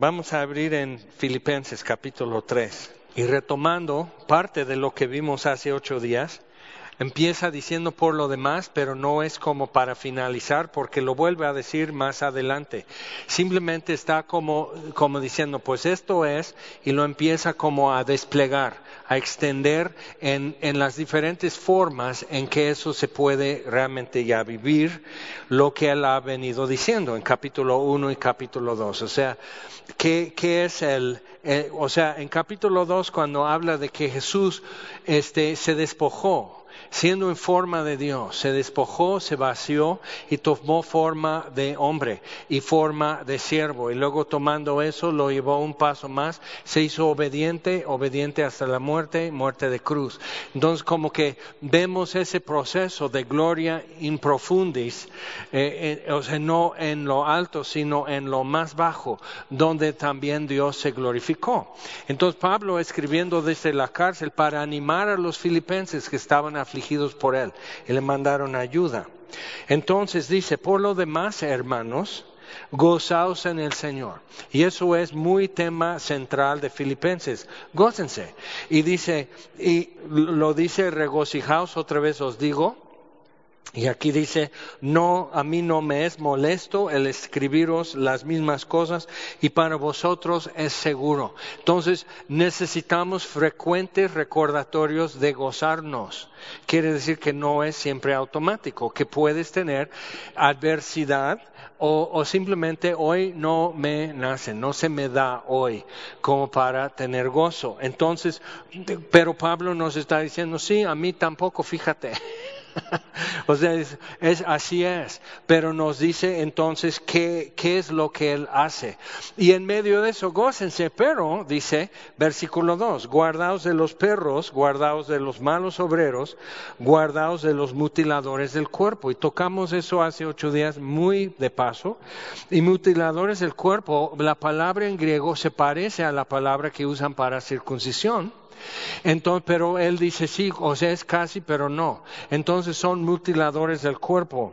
Vamos a abrir en Filipenses capítulo 3 y retomando parte de lo que vimos hace ocho días, empieza diciendo por lo demás, pero no es como para finalizar porque lo vuelve a decir más adelante. Simplemente está como, como diciendo, pues esto es, y lo empieza como a desplegar, a extender en, en las diferentes formas en que eso se puede realmente ya vivir, lo que él ha venido diciendo en capítulo 1 y capítulo 2. O sea, ¿qué, qué es el, eh, o sea, en capítulo 2 cuando habla de que Jesús este, se despojó, siendo en forma de Dios, se despojó, se vació y tomó forma de hombre y forma de siervo. Y luego tomando eso lo llevó un paso más, se hizo obediente, obediente hasta la muerte, muerte de cruz. Entonces como que vemos ese proceso de gloria in profundis, eh, eh, o sea, no en lo alto, sino en lo más bajo, donde también Dios se glorificó. Entonces Pablo escribiendo desde la cárcel para animar a los filipenses que estaban afligidos por él y le mandaron ayuda. Entonces dice, por lo demás, hermanos, gozaos en el Señor. Y eso es muy tema central de Filipenses. Gócense. Y dice, y lo dice regocijaos, otra vez os digo, y aquí dice, no, a mí no me es molesto el escribiros las mismas cosas y para vosotros es seguro. Entonces necesitamos frecuentes recordatorios de gozarnos. Quiere decir que no es siempre automático, que puedes tener adversidad o, o, simplemente hoy no me nace, no se me da hoy como para tener gozo. Entonces, pero Pablo nos está diciendo, sí, a mí tampoco, fíjate. o sea, es, así es. Pero nos dice entonces qué, qué es lo que Él hace. Y en medio de eso, gócense, pero, dice, versículo 2, guardaos de los perros, guardaos de los malos obreros, guardaos de los mutiladores del cuerpo. Y tocamos eso hace ocho días muy de paso. Y mutiladores del cuerpo, la palabra en griego se parece a la palabra que usan para circuncisión. Entonces, pero él dice sí, o sea, es casi, pero no. Entonces son mutiladores del cuerpo.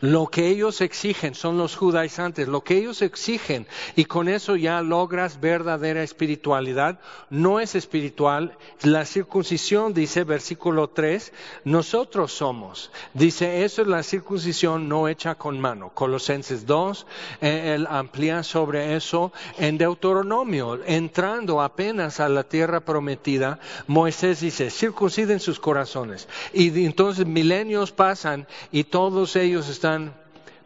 Lo que ellos exigen son los judaizantes, lo que ellos exigen, y con eso ya logras verdadera espiritualidad, no es espiritual. La circuncisión, dice versículo 3, nosotros somos. Dice, eso es la circuncisión no hecha con mano. Colosenses 2, eh, él amplía sobre eso en Deuteronomio, entrando apenas a la tierra prometida, Moisés dice, circunciden sus corazones. Y entonces milenios pasan y todos ellos están,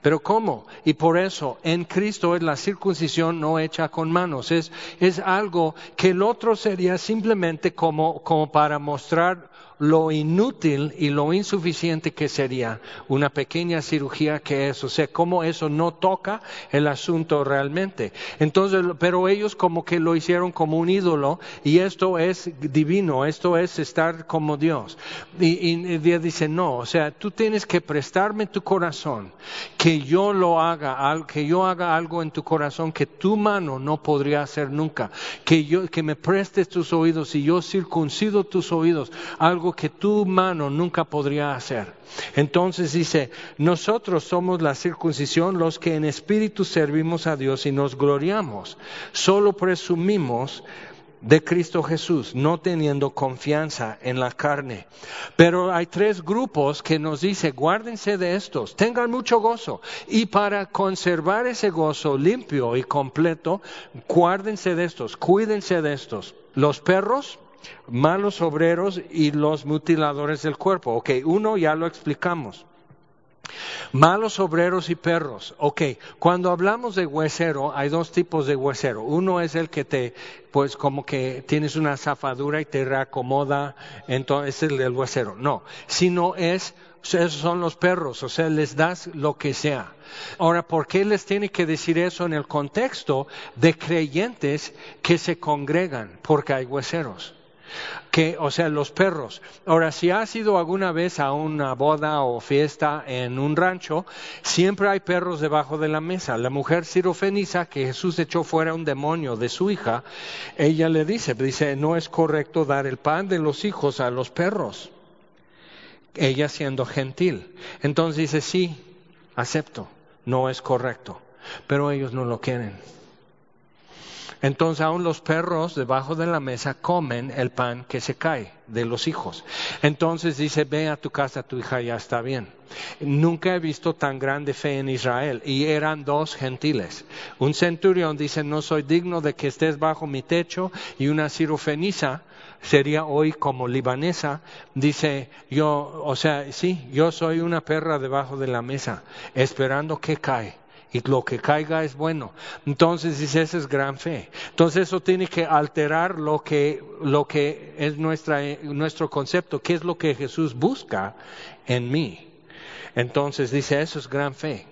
pero ¿cómo? Y por eso en Cristo es la circuncisión no hecha con manos, es, es algo que el otro sería simplemente como, como para mostrar lo inútil y lo insuficiente que sería una pequeña cirugía que es, o sea, cómo eso no toca el asunto realmente. Entonces, pero ellos como que lo hicieron como un ídolo y esto es divino, esto es estar como Dios. Y, y Dios dice, no, o sea, tú tienes que prestarme tu corazón, que yo lo haga, que yo haga algo en tu corazón que tu mano no podría hacer nunca, que yo, que me prestes tus oídos y yo circuncido tus oídos, algo que tu mano nunca podría hacer. Entonces dice, nosotros somos la circuncisión, los que en espíritu servimos a Dios y nos gloriamos. Solo presumimos de Cristo Jesús, no teniendo confianza en la carne. Pero hay tres grupos que nos dice, guárdense de estos, tengan mucho gozo. Y para conservar ese gozo limpio y completo, guárdense de estos, cuídense de estos. Los perros, malos obreros y los mutiladores del cuerpo. Ok, uno ya lo explicamos. Malos obreros y perros. Ok, cuando hablamos de huesero, hay dos tipos de huesero. Uno es el que te, pues como que tienes una zafadura y te reacomoda, entonces es el huesero. No, sino es, esos son los perros, o sea, les das lo que sea. Ahora, ¿por qué les tiene que decir eso en el contexto de creyentes que se congregan? Porque hay hueseros que, o sea, los perros. Ahora, si has ido alguna vez a una boda o fiesta en un rancho, siempre hay perros debajo de la mesa. La mujer sirofeniza que Jesús echó fuera un demonio de su hija, ella le dice, dice, no es correcto dar el pan de los hijos a los perros. Ella siendo gentil. Entonces dice, sí, acepto, no es correcto, pero ellos no lo quieren. Entonces aún los perros debajo de la mesa comen el pan que se cae de los hijos. Entonces dice, ve a tu casa, tu hija ya está bien. Nunca he visto tan grande fe en Israel. Y eran dos gentiles. Un centurión dice, no soy digno de que estés bajo mi techo. Y una sirofenisa sería hoy como libanesa, dice, yo, o sea, sí, yo soy una perra debajo de la mesa, esperando que cae y lo que caiga es bueno. Entonces dice, esa es gran fe. Entonces eso tiene que alterar lo que, lo que es nuestra, nuestro concepto, qué es lo que Jesús busca en mí. Entonces dice, eso es gran fe.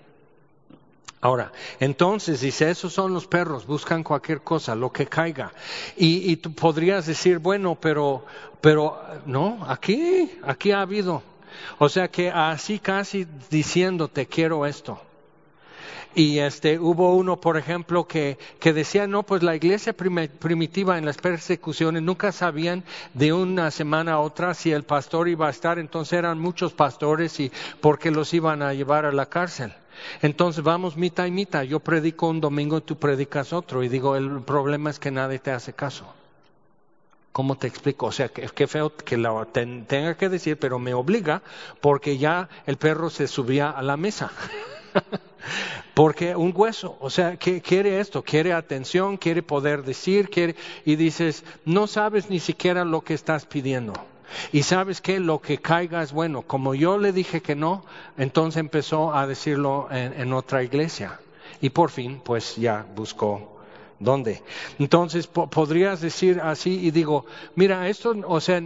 Ahora, entonces dice, esos son los perros, buscan cualquier cosa, lo que caiga. Y, y tú podrías decir, bueno, pero, pero, no, aquí, aquí ha habido. O sea que así casi diciéndote, quiero esto. Y este, hubo uno, por ejemplo, que, que decía, no, pues la iglesia primitiva en las persecuciones nunca sabían de una semana a otra si el pastor iba a estar, entonces eran muchos pastores y porque los iban a llevar a la cárcel. Entonces vamos mitad y mitad. Yo predico un domingo y tú predicas otro. Y digo, el problema es que nadie te hace caso. ¿Cómo te explico? O sea, que, feo que lo tenga que decir, pero me obliga porque ya el perro se subía a la mesa. porque un hueso, o sea, que quiere esto, quiere atención, quiere poder decir, quiere, y dices, no sabes ni siquiera lo que estás pidiendo. Y sabes que lo que caiga es bueno. Como yo le dije que no, entonces empezó a decirlo en, otra iglesia. Y por fin, pues ya buscó ¿Dónde? Entonces podrías decir así y digo, mira, esto, o sea,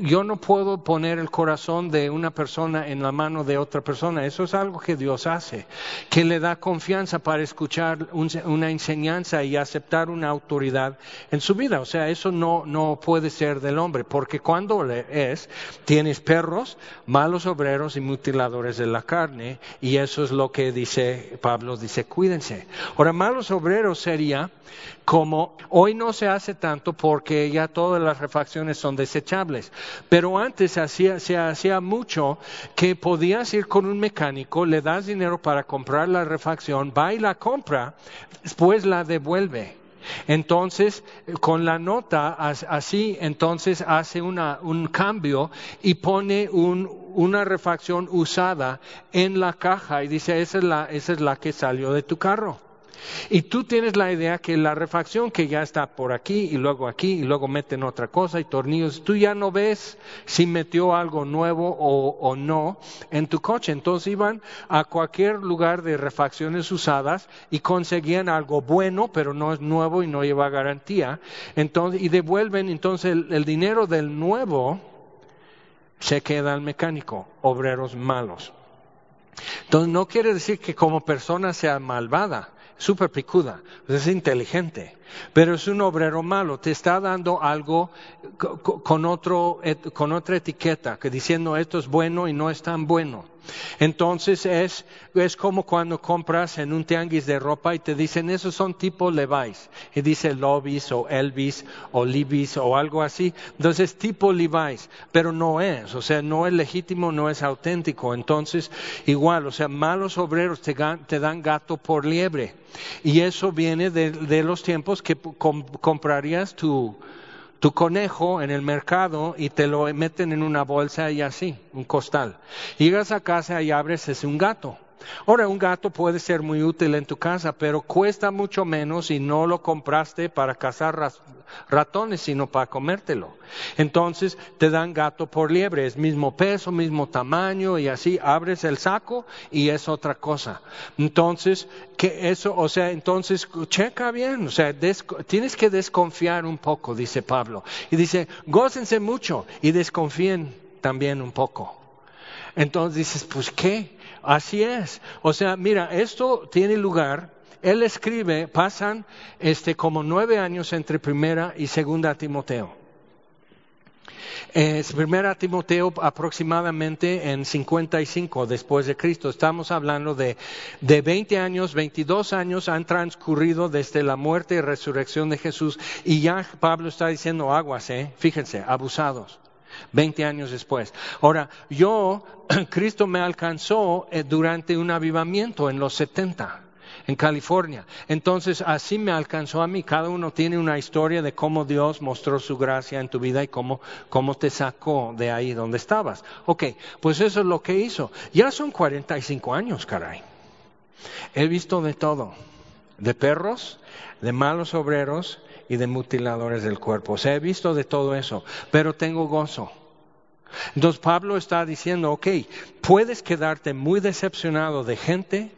yo no puedo poner el corazón de una persona en la mano de otra persona. Eso es algo que Dios hace, que le da confianza para escuchar una enseñanza y aceptar una autoridad en su vida. O sea, eso no, no puede ser del hombre, porque cuando es, tienes perros, malos obreros y mutiladores de la carne, y eso es lo que dice Pablo, dice, cuídense. Ahora, malos obreros sería como hoy no se hace tanto porque ya todas las refacciones son desechables, pero antes se hacía mucho que podías ir con un mecánico, le das dinero para comprar la refacción, va y la compra, después la devuelve. Entonces, con la nota así, entonces hace un cambio y pone una refacción usada en la caja y dice, esa es la que salió de tu carro. Y tú tienes la idea que la refacción que ya está por aquí y luego aquí y luego meten otra cosa y tornillos, tú ya no ves si metió algo nuevo o, no en tu coche. Entonces iban a cualquier lugar de refacciones usadas y conseguían algo bueno, pero no es nuevo y no lleva garantía. Entonces, y devuelven entonces el dinero del nuevo se queda al mecánico, obreros malos. Entonces no quiere decir que como persona sea malvada, súper picuda, es inteligente, pero es un obrero malo, te está dando algo con, otro, con otra etiqueta, que diciendo esto es bueno y no es tan bueno. Entonces es, es como cuando compras en un tianguis de ropa y te dicen, esos son tipo Levi's. Y dice Lobis o Elvis o Libis o algo así. Entonces tipo Levi's, pero no es, o sea, no es legítimo, no es auténtico. Entonces, igual, o sea, malos obreros te, dan gato por liebre. Y eso viene de, los tiempos que comprarías tu tu conejo en el mercado y te lo meten en una bolsa y así, un costal. Llegas a casa y abres, es un gato. Ahora, un gato puede ser muy útil en tu casa, pero cuesta mucho menos y no lo compraste para cazar ratones, sino para comértelo. Entonces te dan gato por liebre, es mismo peso, mismo tamaño y así abres el saco y es otra cosa. Entonces, que eso, o sea, entonces checa bien, o sea, tienes que desconfiar un poco, dice Pablo. Y dice, gócense mucho y desconfíen también un poco. Entonces dices, pues qué, Así es. O sea, mira, esto tiene lugar. Él escribe, pasan este, como nueve años entre primera y segunda Timoteo. Es primera Timoteo aproximadamente en 55 después de Cristo. Estamos hablando de, de 20 años, 22 años han transcurrido desde la muerte y resurrección de Jesús y ya Pablo está diciendo aguas, ¿eh? fíjense, abusados. 20 años después. Ahora, yo, Cristo me alcanzó eh, durante un avivamiento en los 70. en California. Entonces, así me alcanzó a mí. Cada uno tiene una historia de cómo Dios mostró su gracia en tu vida y cómo, cómo te sacó de ahí donde estabas. Ok, pues eso es lo que hizo. Ya son 45 años, caray. He visto de todo, de perros, de malos obreros y de mutiladores del cuerpo. O sea, he visto de todo eso, pero tengo gozo. Entonces Pablo está diciendo, ok, puedes quedarte muy decepcionado de gente,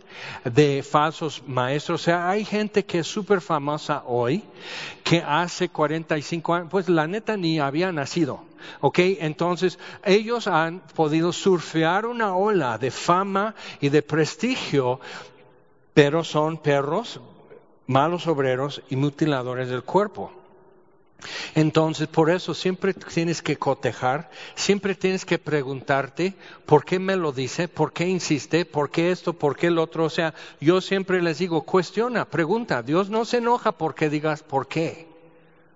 de falsos maestros. O sea, hay gente que es súper famosa hoy, que hace 45 años, pues la neta ni había nacido. ¿Ok? Entonces, ellos han podido surfear una ola de fama y de prestigio, pero son perros, malos obreros y mutiladores del cuerpo. Entonces, por eso siempre tienes que cotejar, siempre tienes que preguntarte por qué me lo dice, por qué insiste, por qué esto, por qué el otro. O sea, yo siempre les digo, cuestiona, pregunta. Dios no se enoja porque digas por qué.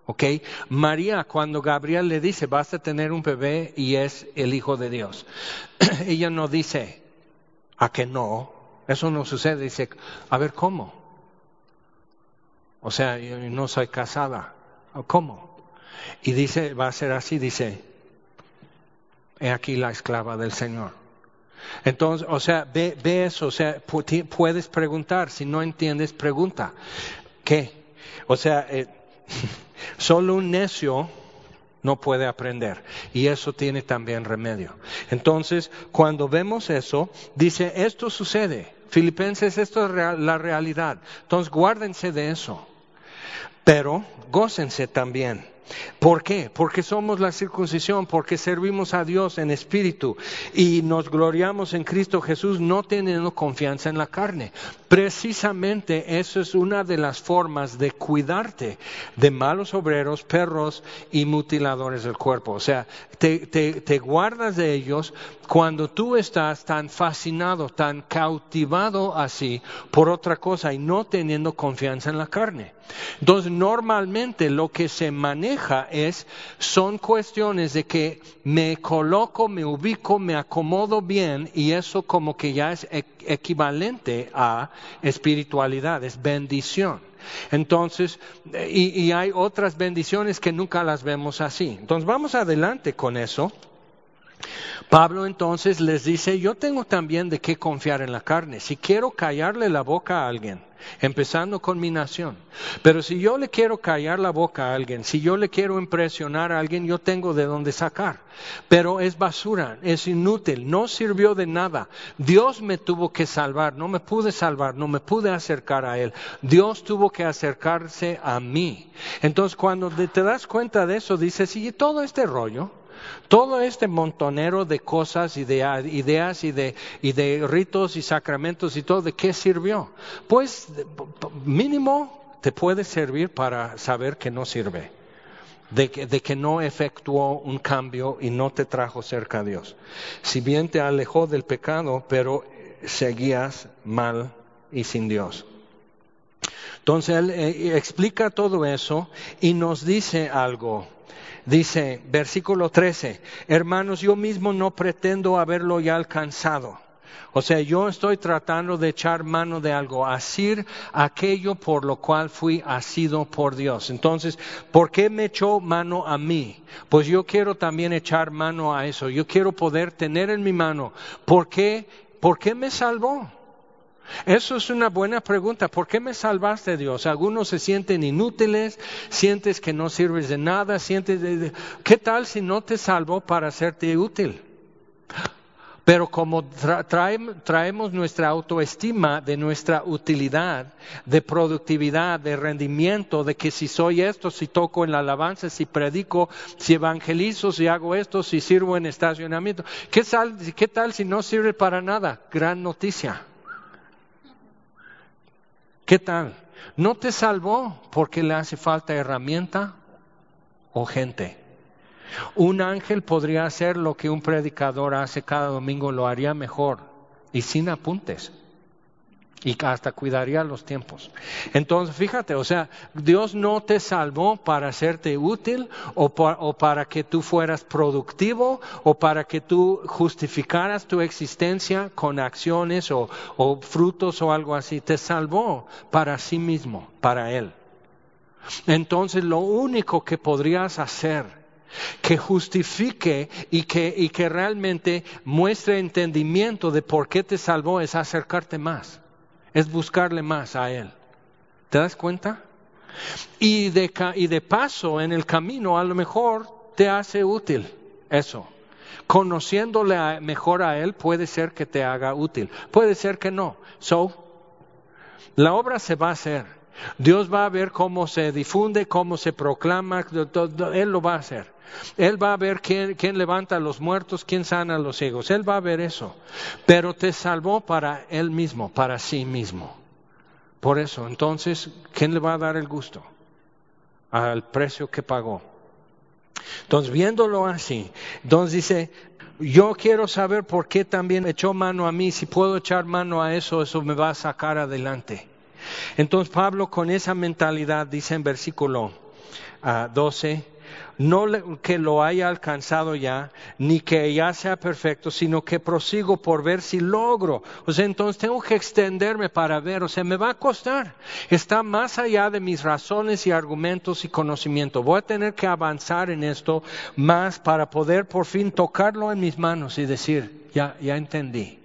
¿Ok? María, cuando Gabriel le dice, vas a tener un bebé y es el Hijo de Dios, ella no dice, a que no, eso no sucede, dice, a ver, ¿cómo? O sea, yo no soy casada. ¿Cómo? Y dice, va a ser así, dice, he aquí la esclava del Señor. Entonces, o sea, ve, eso, o sea, puedes preguntar, si no entiendes, pregunta. ¿Qué? O sea, eh, solo un necio no puede aprender. Y eso tiene también remedio. Entonces, cuando vemos eso, dice, esto sucede. Filipenses, esto es la realidad. Entonces, guárdense de eso pero gócense también. ¿Por qué? Porque somos la circuncisión, porque servimos a Dios en espíritu y nos gloriamos en Cristo Jesús no teniendo confianza en la carne. Precisamente eso es una de las formas de cuidarte de malos obreros, perros y mutiladores del cuerpo. O sea, te, guardas de ellos cuando tú estás tan fascinado, tan cautivado así por otra cosa y no teniendo confianza en la carne. Entonces, normalmente lo que se maneja es, son cuestiones de que me coloco, me ubico, me acomodo bien y eso como que ya es e-, equivalente a espiritualidad, es bendición. Entonces, y, y hay otras bendiciones que nunca las vemos así. Entonces, vamos adelante con eso. Pablo entonces les dice, yo tengo también de qué confiar en la carne. Si quiero callarle la boca a alguien, empezando con mi nación, pero si yo le quiero callar la boca a alguien, si yo le quiero impresionar a alguien, yo tengo de dónde sacar. Pero es basura, es inútil, no sirvió de nada. Dios me tuvo que salvar, no me pude salvar, no me pude acercar a Él. Dios tuvo que acercarse a mí. Entonces cuando te das cuenta de eso, dices, y todo este rollo, todo este montonero de cosas y de ideas y de, ritos y sacramentos y todo, ¿de qué sirvió? Pues mínimo te puede servir para saber que no sirve. De que, de que, no efectuó un cambio y no te trajo cerca a Dios. Si bien te alejó del pecado, pero seguías mal y sin Dios. Entonces él eh, explica todo eso y nos dice algo Dice, versículo 13, hermanos, yo mismo no pretendo haberlo ya alcanzado. O sea, yo estoy tratando de echar mano de algo, asir aquello por lo cual fui asido por Dios. Entonces, ¿por qué me echó mano a mí? Pues yo quiero también echar mano a eso. Yo quiero poder tener en mi mano. ¿Por qué? ¿Por qué me salvó? Eso es una buena pregunta. ¿Por qué me salvaste, Dios? Algunos se sienten inútiles, sientes que no sirves de nada, sientes... De... ¿Qué tal si no te salvó para hacerte útil? Pero como traemos nuestra autoestima de nuestra utilidad, de productividad, de rendimiento, de que si soy esto, si toco en la alabanza, si predico, si evangelizo, si hago esto, si sirvo en estacionamiento, ¿qué tal si no sirve para nada? Gran noticia. ¿Qué tal? No te salvó porque le hace falta herramienta o gente. Un ángel podría hacer lo que un predicador hace cada domingo, lo haría mejor y sin apuntes. Y hasta cuidaría los tiempos. Entonces, fíjate, o sea, Dios no te salvó para hacerte útil o, para que tú fueras productivo o para que tú justificaras tu existencia con acciones o, o frutos o algo así. Te salvó para sí mismo, para Él. Entonces, lo único que podrías hacer que justifique y que, y que realmente muestre entendimiento de por qué te salvó es acercarte más, es buscarle más a Él. ¿Te das cuenta? Y de, y de paso, en el camino, a lo mejor te hace útil eso. Conociéndole mejor a Él puede ser que te haga útil, puede ser que no. So, la obra se va a hacer. Dios va a ver cómo se difunde, cómo se proclama, Él lo va a hacer. Él va a ver quién, levanta a los muertos, quién sana a los ciegos. Él va a ver eso. Pero te salvó para Él mismo, para sí mismo. Por eso, entonces, ¿quién le va a dar el gusto? Al precio que pagó. Entonces, viéndolo así, entonces dice, yo quiero saber por qué también echó mano a mí. Si puedo echar mano a eso, eso me va a sacar adelante. Entonces Pablo con esa mentalidad dice en versículo 12, ah, no que lo haya alcanzado ya, ni que ya sea perfecto, sino que prosigo por ver si logro. O sea, entonces tengo que extenderme para ver, o sea, me va a costar. Está más allá de mis razones y argumentos y conocimiento. Voy a tener que avanzar en esto más para poder por fin tocarlo en mis manos y decir, ya, ya entendí.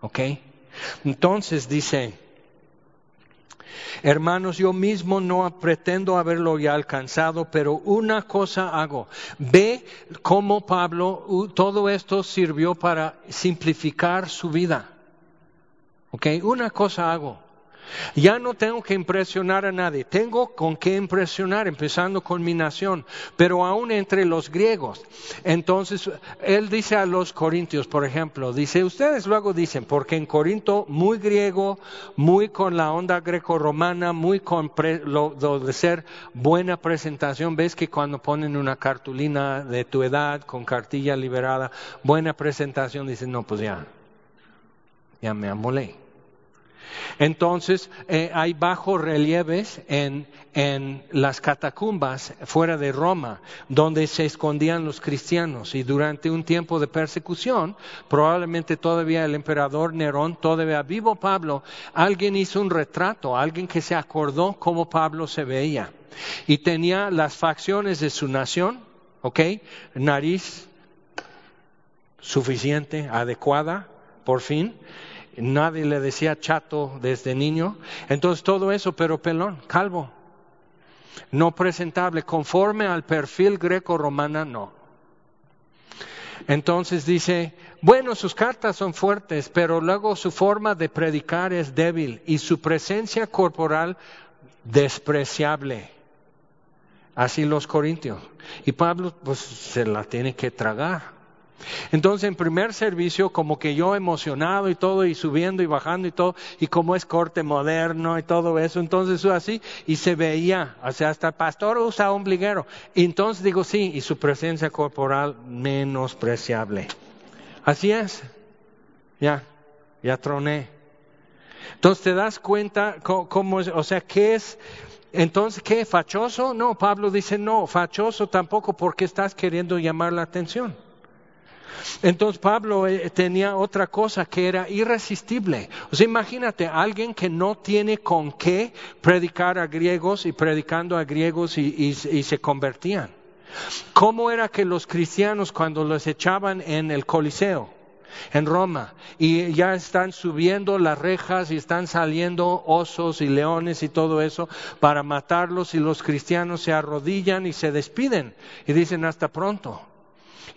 ¿Ok? Entonces dice, Hermanos, yo mismo no pretendo haberlo ya alcanzado, pero una cosa hago. Ve cómo Pablo, todo esto sirvió para simplificar su vida. ¿Ok? Una cosa hago. Ya no tengo que impresionar a nadie, tengo con qué impresionar, empezando con mi nación, pero aún entre los griegos. Entonces, él dice a los corintios, por ejemplo, dice, ustedes luego dicen, porque en Corinto muy griego, muy con la onda greco-romana, muy con lo, de ser buena presentación, ves que cuando ponen una cartulina de tu edad con cartilla liberada, buena presentación, dicen, no, pues ya, ya me amolé. Entonces, eh, hay bajos relieves en, en, las catacumbas fuera de Roma, donde se escondían los cristianos. Y durante un tiempo de persecución, probablemente todavía el emperador Nerón, todavía vivo Pablo, alguien hizo un retrato, alguien que se acordó cómo Pablo se veía. Y tenía las facciones de su nación, ¿ok? Nariz suficiente, adecuada, por fin nadie le decía chato desde niño. Entonces todo eso, pero pelón, calvo, no presentable, conforme al perfil greco-romana, no. Entonces dice, bueno, sus cartas son fuertes, pero luego su forma de predicar es débil y su presencia corporal despreciable. Así los corintios. Y Pablo pues se la tiene que tragar. Entonces, en primer servicio, como que yo emocionado y todo, y subiendo y bajando y todo, y como es corte moderno y todo eso, entonces así, y se veía, o sea, hasta el pastor usa ombliguero. Y entonces digo, sí, y su presencia corporal menospreciable. Así es. Ya, ya troné. Entonces te das cuenta cómo es, o sea, ¿qué es? Entonces, ¿qué? ¿Fachoso? No, Pablo dice, no, fachoso tampoco porque estás queriendo llamar la atención. Entonces Pablo eh, tenía otra cosa que era irresistible. O sea, imagínate, alguien que no tiene con qué predicar a griegos y predicando a griegos y, se convertían. ¿Cómo era que los cristianos cuando los echaban en el Coliseo? en Roma y ya están subiendo las rejas y están saliendo osos y leones y todo eso para matarlos y los cristianos se arrodillan y se despiden y dicen hasta pronto.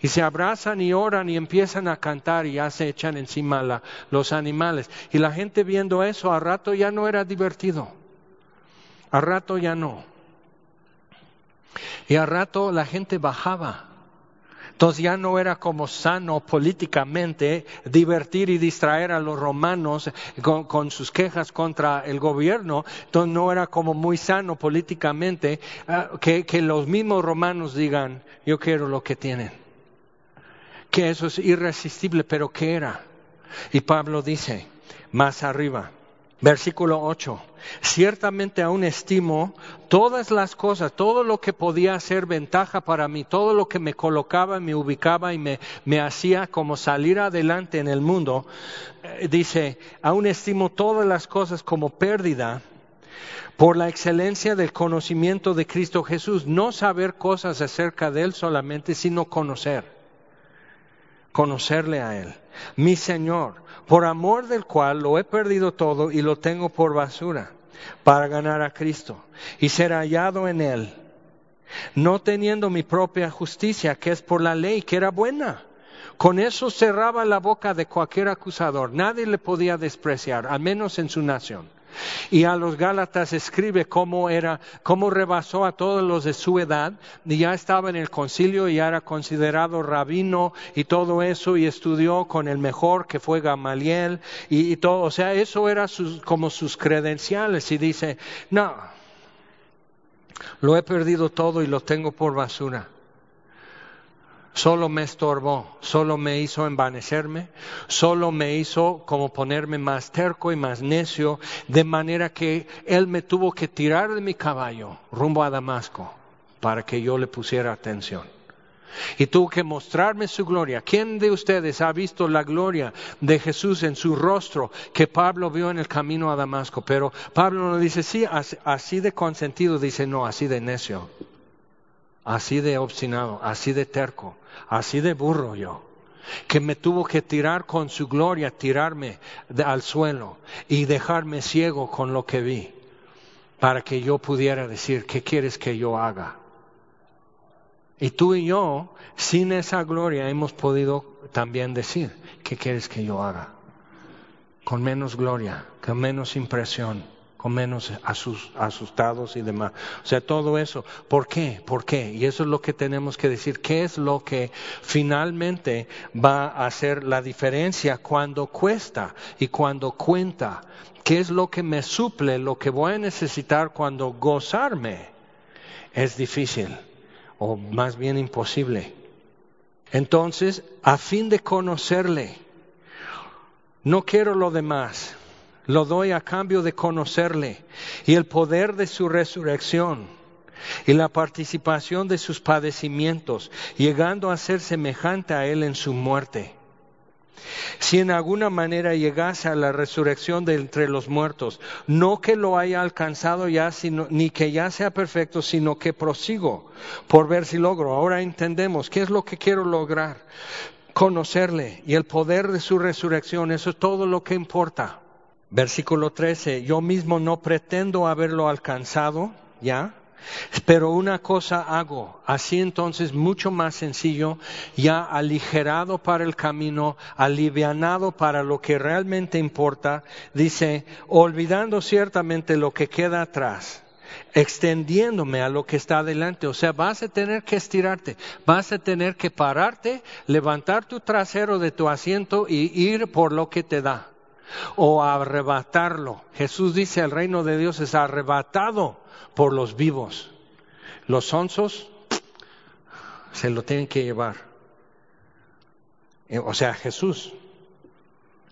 Y se abrazan y oran y empiezan a cantar y ya se echan encima los animales. Y la gente viendo eso, a rato ya no era divertido. A rato ya no. Y a rato la gente bajaba. Entonces ya no era como sano políticamente divertir y distraer a los romanos con, sus quejas contra el gobierno. Entonces no era como muy sano políticamente ah, que los mismos romanos digan, yo quiero lo que tienen que eso es irresistible, pero ¿qué era? Y Pablo dice, más arriba, Versículo 8. Ciertamente aún estimo todas las cosas, todo lo que podía ser ventaja para mí, todo lo que me colocaba, me ubicaba y me, me hacía como salir adelante en el mundo, eh, dice, aún estimo todas las cosas como pérdida por la excelencia del conocimiento de Cristo Jesús, no saber cosas acerca de Él solamente, sino conocer, conocerle a Él, mi Señor, por amor del cual lo he perdido todo y lo tengo por basura, para ganar a Cristo y ser hallado en Él, no teniendo mi propia justicia, que es por la ley, que era buena. Con eso cerraba la boca de cualquier acusador, nadie le podía despreciar, al menos en su nación. Y a los Gálatas escribe cómo era, cómo rebasó a todos los de su edad, y ya estaba en el concilio y ya era considerado rabino y todo eso, y estudió con el mejor que fue Gamaliel, y, todo, o sea, eso era como sus credenciales, y dice, no, lo he perdido todo y lo tengo por basura solo me estorbó, solo me hizo envanecerme, solo me hizo como ponerme más terco y más necio, de manera que Él me tuvo que tirar de mi caballo rumbo a Damasco para que yo le pusiera atención. Y tuvo que mostrarme su gloria. ¿Quién de ustedes ha visto la gloria de Jesús en su rostro que Pablo vio en el camino a Damasco? Pero Pablo no dice, sí, así de consentido, dice, no, así de necio, así de obstinado, así de terco así de burro yo, que me tuvo que tirar con su gloria, tirarme al suelo y dejarme ciego con lo que vi, para que yo pudiera decir, ¿qué quieres que yo haga? Y tú y yo, sin esa gloria, hemos podido también decir, ¿qué quieres que yo haga? Con menos gloria, con menos impresión con menos asustados y demás. O sea, todo eso. ¿Por qué? ¿Por qué? Y eso es lo que tenemos que decir. ¿Qué es lo que finalmente va a hacer la diferencia cuando cuesta y cuando cuenta? ¿Qué es lo que me suple, lo que voy a necesitar cuando gozarme es difícil o más bien imposible? Entonces, a fin de conocerle, no quiero lo demás lo doy a cambio de conocerle y el poder de su resurrección y la participación de sus padecimientos, llegando a ser semejante a él en su muerte. Si en alguna manera llegase a la resurrección de entre los muertos, no que lo haya alcanzado ya, sino, ni que ya sea perfecto, sino que prosigo por ver si logro. Ahora entendemos qué es lo que quiero lograr. Conocerle y el poder de su resurrección, eso es todo lo que importa. Versículo 13, yo mismo no pretendo haberlo alcanzado, ¿ya? Pero una cosa hago, así entonces mucho más sencillo, ya aligerado para el camino, alivianado para lo que realmente importa, dice, olvidando ciertamente lo que queda atrás, extendiéndome a lo que está adelante. O sea, vas a tener que estirarte, vas a tener que pararte, levantar tu trasero de tu asiento y ir por lo que te da o arrebatarlo. Jesús dice, el reino de Dios es arrebatado por los vivos. Los sonsos se lo tienen que llevar. Eh, o sea, Jesús.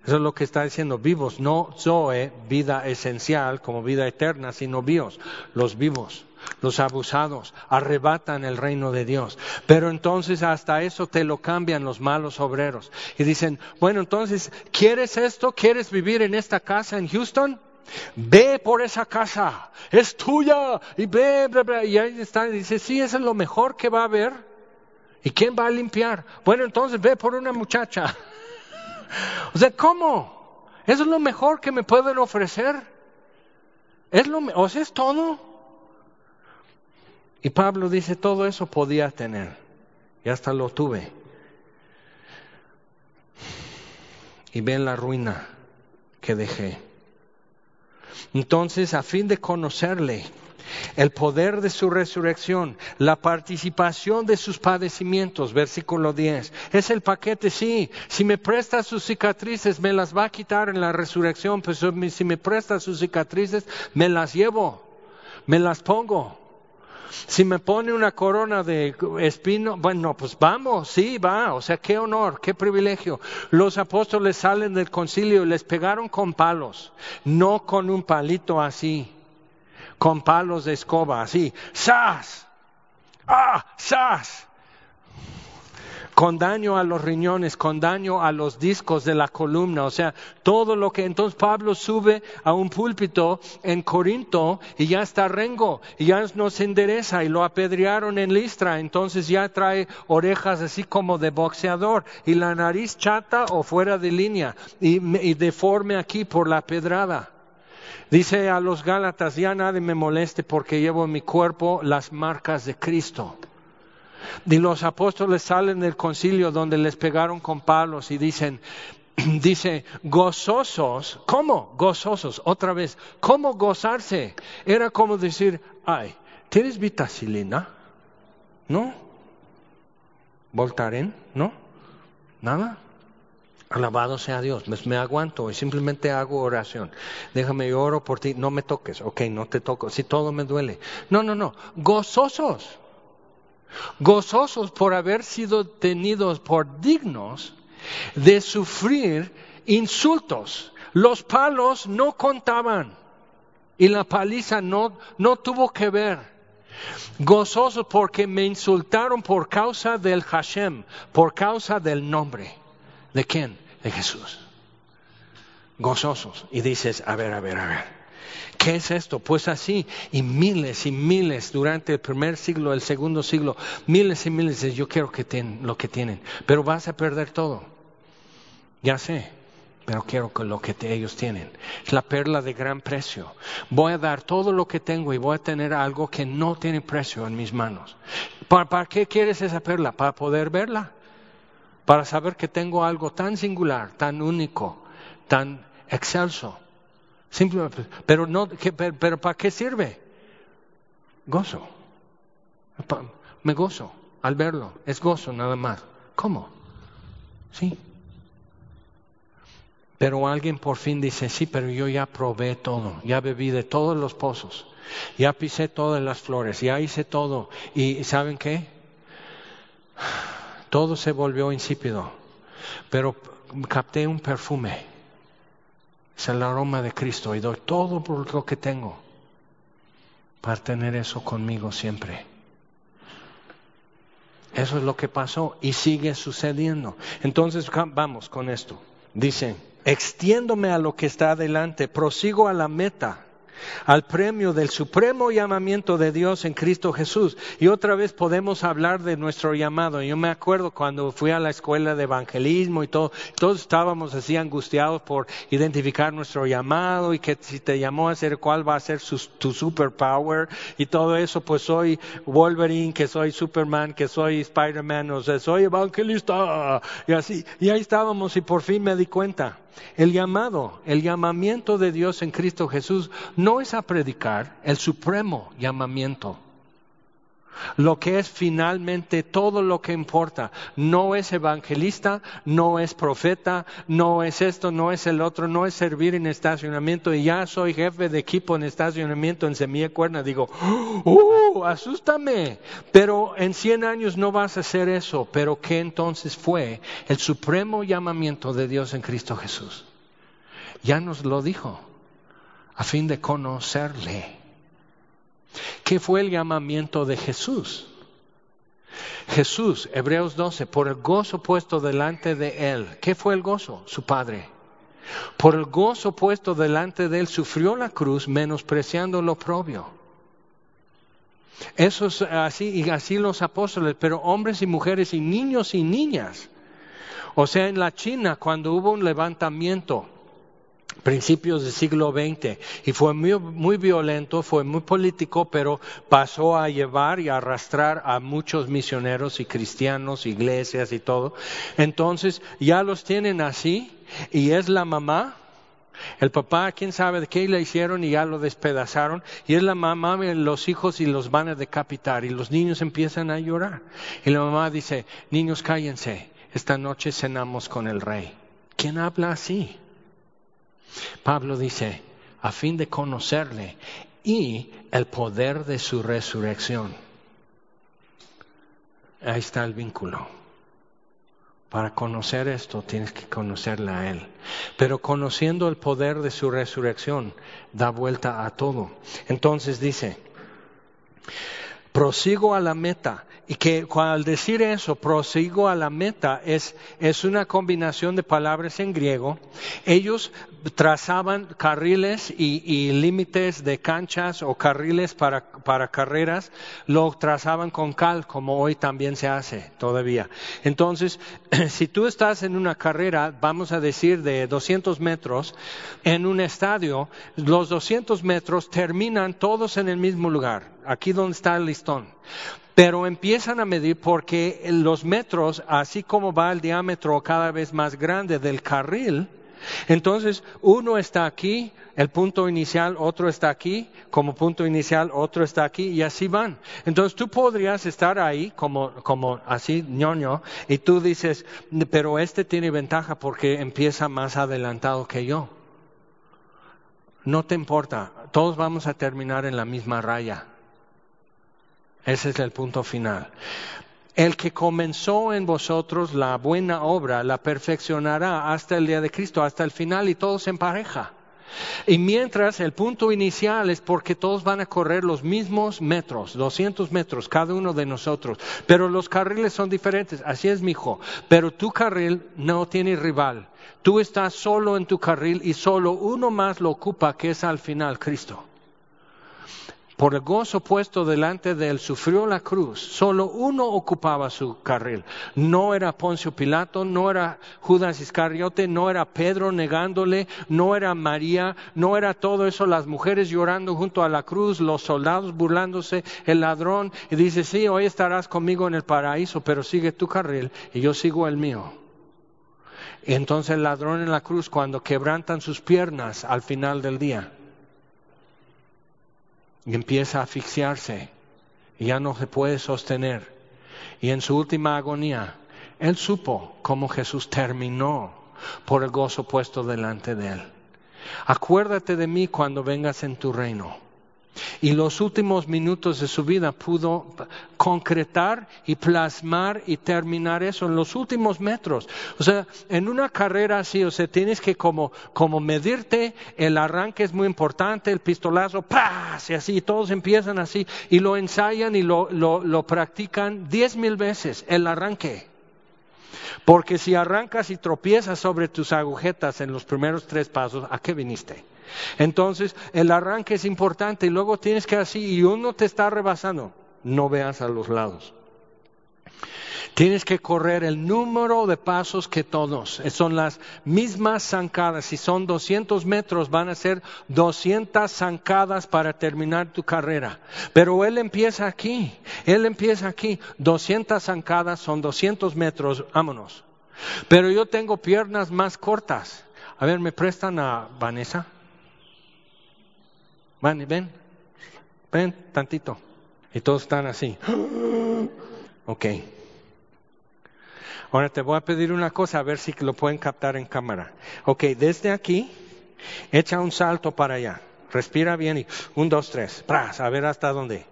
Eso es lo que está diciendo, vivos, no Zoe, vida esencial como vida eterna, sino vivos, los vivos los abusados, arrebatan el reino de Dios. Pero entonces hasta eso te lo cambian los malos obreros. Y dicen, bueno, entonces, ¿quieres esto? ¿Quieres vivir en esta casa en Houston? Ve por esa casa, es tuya. Y ve, y ahí está, y dice, sí, eso es lo mejor que va a haber. ¿Y quién va a limpiar? Bueno, entonces ve por una muchacha. o sea, ¿cómo? ¿Eso es lo mejor que me pueden ofrecer? ¿Es lo, o sea, es todo? Y Pablo dice, todo eso podía tener, y hasta lo tuve. Y ven la ruina que dejé. Entonces, a fin de conocerle, el poder de su resurrección, la participación de sus padecimientos, versículo 10. Es el paquete, sí. Si me presta sus cicatrices, me las va a quitar en la resurrección, pero si me presta sus cicatrices, me las llevo, me las pongo. Si me pone una corona de espino, bueno, pues vamos, sí, va. O sea, qué honor, qué privilegio. Los apóstoles salen del concilio y les pegaron con palos, no con un palito así, con palos de escoba, así. ¡Sas! ¡Ah! ¡Sas! Con daño a los riñones, con daño a los discos de la columna, o sea, todo lo que entonces Pablo sube a un púlpito en Corinto y ya está rengo, y ya no se endereza y lo apedrearon en Listra, entonces ya trae orejas así como de boxeador y la nariz chata o fuera de línea y, y deforme aquí por la pedrada. Dice a los Gálatas, ya nadie me moleste porque llevo en mi cuerpo las marcas de Cristo. Y los apóstoles salen del concilio donde les pegaron con palos y dicen, dice, gozosos, ¿cómo? Gozosos, otra vez, ¿cómo gozarse? Era como decir, ay, ¿tienes vitacilina? ¿No? ¿Voltaren? ¿No? ¿Nada? Alabado sea Dios, pues me aguanto y simplemente hago oración. Déjame, yo oro por ti, no me toques, ok, no te toco, si todo me duele. No, no, no, gozosos gozosos por haber sido tenidos por dignos de sufrir insultos. Los palos no contaban y la paliza no, no tuvo que ver. Gozosos porque me insultaron por causa del Hashem, por causa del nombre. ¿De quién? De Jesús. Gozosos. Y dices, a ver, a ver, a ver. ¿Qué es esto? Pues así, y miles y miles durante el primer siglo, el segundo siglo, miles y miles de yo quiero que lo que tienen, pero vas a perder todo. Ya sé, pero quiero que lo que ellos tienen. Es la perla de gran precio. Voy a dar todo lo que tengo y voy a tener algo que no tiene precio en mis manos. ¿Para qué quieres esa perla? Para poder verla. Para saber que tengo algo tan singular, tan único, tan excelso Simplemente, pero, no, pero, ¿para qué sirve? Gozo. Me gozo al verlo. Es gozo nada más. ¿Cómo? Sí. Pero alguien por fin dice, sí, pero yo ya probé todo, ya bebí de todos los pozos, ya pisé todas las flores, ya hice todo. ¿Y saben qué? Todo se volvió insípido, pero capté un perfume es el aroma de Cristo y doy todo por lo que tengo para tener eso conmigo siempre. Eso es lo que pasó y sigue sucediendo. Entonces vamos con esto. Dice, extiéndome a lo que está adelante, prosigo a la meta al premio del supremo llamamiento de Dios en Cristo Jesús. Y otra vez podemos hablar de nuestro llamado. Yo me acuerdo cuando fui a la escuela de evangelismo y todo, todos estábamos así angustiados por identificar nuestro llamado y que si te llamó a ser cuál va a ser tu superpower y todo eso, pues soy Wolverine, que soy Superman, que soy Spider-Man, o sea, soy evangelista y así. Y ahí estábamos y por fin me di cuenta el llamado, el llamamiento de Dios en Cristo Jesús no es a predicar, el supremo llamamiento. Lo que es finalmente todo lo que importa. No es evangelista, no es profeta, no es esto, no es el otro, no es servir en estacionamiento. Y ya soy jefe de equipo en estacionamiento en Semilla Cuerna. Digo, ¡uh! Asústame. Pero en cien años no vas a hacer eso. Pero ¿qué entonces fue el supremo llamamiento de Dios en Cristo Jesús? Ya nos lo dijo, a fin de conocerle. ¿Qué fue el llamamiento de Jesús? Jesús, Hebreos 12, por el gozo puesto delante de él. ¿Qué fue el gozo? Su Padre. Por el gozo puesto delante de él sufrió la cruz menospreciando lo propio. Eso es así y así los apóstoles, pero hombres y mujeres y niños y niñas. O sea, en la China cuando hubo un levantamiento principios del siglo XX y fue muy, violento, fue muy político, pero pasó a llevar y arrastrar a muchos misioneros y cristianos, iglesias y todo. Entonces ya los tienen así y es la mamá. El papá, quién sabe de qué le hicieron y ya lo despedazaron. Y es la mamá, los hijos y los van a decapitar. Y los niños empiezan a llorar. Y la mamá dice, niños cállense, esta noche cenamos con el rey. ¿Quién habla así? Pablo dice, a fin de conocerle y el poder de su resurrección. Ahí está el vínculo. Para conocer esto tienes que conocerle a Él. Pero conociendo el poder de su resurrección, da vuelta a todo. Entonces dice, prosigo a la meta. Y que al decir eso, prosigo a la meta, es, es una combinación de palabras en griego. Ellos trazaban carriles y, límites de canchas o carriles para, para, carreras, lo trazaban con cal, como hoy también se hace todavía. Entonces, si tú estás en una carrera, vamos a decir de 200 metros, en un estadio, los 200 metros terminan todos en el mismo lugar, aquí donde está el listón. Pero empiezan a medir porque los metros, así como va el diámetro cada vez más grande del carril, entonces, uno está aquí, el punto inicial, otro está aquí, como punto inicial, otro está aquí, y así van. Entonces, tú podrías estar ahí, como, como así, ñoño, y tú dices, pero este tiene ventaja porque empieza más adelantado que yo. No te importa, todos vamos a terminar en la misma raya. Ese es el punto final. El que comenzó en vosotros la buena obra la perfeccionará hasta el día de Cristo, hasta el final y todos en pareja. Y mientras el punto inicial es porque todos van a correr los mismos metros, 200 metros cada uno de nosotros, pero los carriles son diferentes, así es mi hijo, pero tu carril no tiene rival, tú estás solo en tu carril y solo uno más lo ocupa que es al final Cristo por el gozo puesto delante de él, sufrió la cruz. Solo uno ocupaba su carril. No era Poncio Pilato, no era Judas Iscariote, no era Pedro negándole, no era María, no era todo eso, las mujeres llorando junto a la cruz, los soldados burlándose, el ladrón, y dice, sí, hoy estarás conmigo en el paraíso, pero sigue tu carril y yo sigo el mío. Entonces el ladrón en la cruz, cuando quebrantan sus piernas al final del día, y empieza a asfixiarse y ya no se puede sostener. Y en su última agonía, él supo cómo Jesús terminó por el gozo puesto delante de él. Acuérdate de mí cuando vengas en tu reino. Y los últimos minutos de su vida pudo concretar y plasmar y terminar eso en los últimos metros. O sea, en una carrera así, o sea, tienes que como, como medirte, el arranque es muy importante, el pistolazo, ¡pras! y así, todos empiezan así, y lo ensayan y lo, lo practican diez mil veces, el arranque. Porque si arrancas y tropiezas sobre tus agujetas en los primeros tres pasos, ¿a qué viniste? Entonces, el arranque es importante y luego tienes que así, y uno te está rebasando, no veas a los lados. Tienes que correr el número de pasos que todos. Son las mismas zancadas. Si son 200 metros, van a ser 200 zancadas para terminar tu carrera. Pero él empieza aquí. Él empieza aquí. 200 zancadas son 200 metros. Vámonos. Pero yo tengo piernas más cortas. A ver, ¿me prestan a Vanessa? Ven, ven, ven tantito. Y todos están así. Ok. Ahora te voy a pedir una cosa, a ver si lo pueden captar en cámara. Ok, desde aquí, echa un salto para allá. Respira bien y un, dos, tres. Pras, a ver hasta dónde.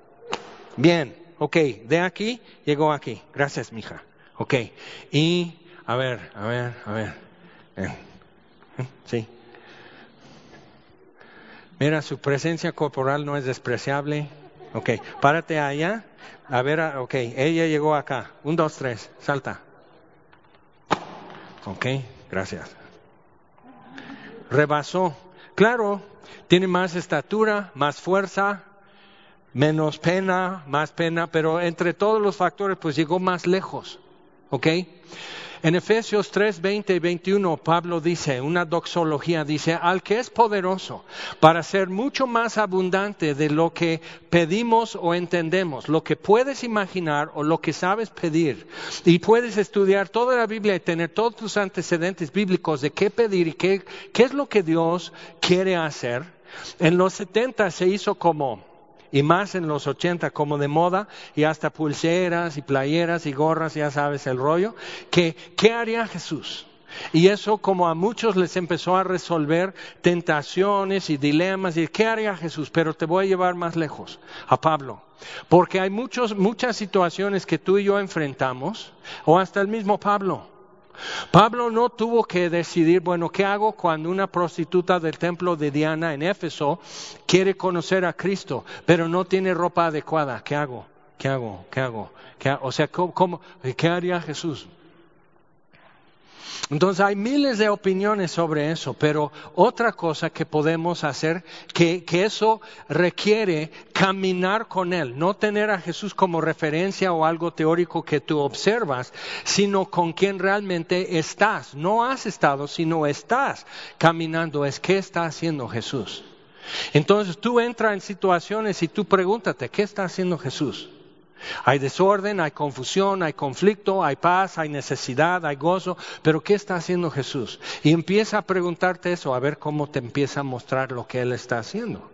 Bien, ok, de aquí llegó aquí. Gracias, mija. Ok, y a ver, a ver, a ver. Sí, Mira, su presencia corporal no es despreciable. Ok, párate allá. A ver, ok, ella llegó acá. Un, dos, tres, salta. Ok, gracias. Rebasó. Claro, tiene más estatura, más fuerza, menos pena, más pena, pero entre todos los factores, pues llegó más lejos. ¿Ok? En Efesios 3, 20 y 21, Pablo dice, una doxología, dice, al que es poderoso para ser mucho más abundante de lo que pedimos o entendemos, lo que puedes imaginar o lo que sabes pedir. Y puedes estudiar toda la Biblia y tener todos tus antecedentes bíblicos de qué pedir y qué, qué es lo que Dios quiere hacer. En los 70 se hizo como y más en los 80 como de moda y hasta pulseras y playeras y gorras, ya sabes el rollo, que ¿qué haría Jesús? Y eso como a muchos les empezó a resolver tentaciones y dilemas y qué haría Jesús, pero te voy a llevar más lejos, a Pablo. Porque hay muchos, muchas situaciones que tú y yo enfrentamos, o hasta el mismo Pablo. Pablo no tuvo que decidir, bueno, ¿qué hago cuando una prostituta del templo de Diana en Éfeso quiere conocer a Cristo, pero no tiene ropa adecuada? ¿Qué hago? ¿Qué hago? ¿Qué hago? O sea, ¿cómo, ¿qué haría Jesús? Entonces hay miles de opiniones sobre eso, pero otra cosa que podemos hacer, que, que, eso requiere caminar con Él, no tener a Jesús como referencia o algo teórico que tú observas, sino con quien realmente estás. No has estado, sino estás caminando. Es qué está haciendo Jesús. Entonces tú entras en situaciones y tú pregúntate, ¿qué está haciendo Jesús? Hay desorden, hay confusión, hay conflicto, hay paz, hay necesidad, hay gozo, pero ¿qué está haciendo Jesús? Y empieza a preguntarte eso, a ver cómo te empieza a mostrar lo que Él está haciendo.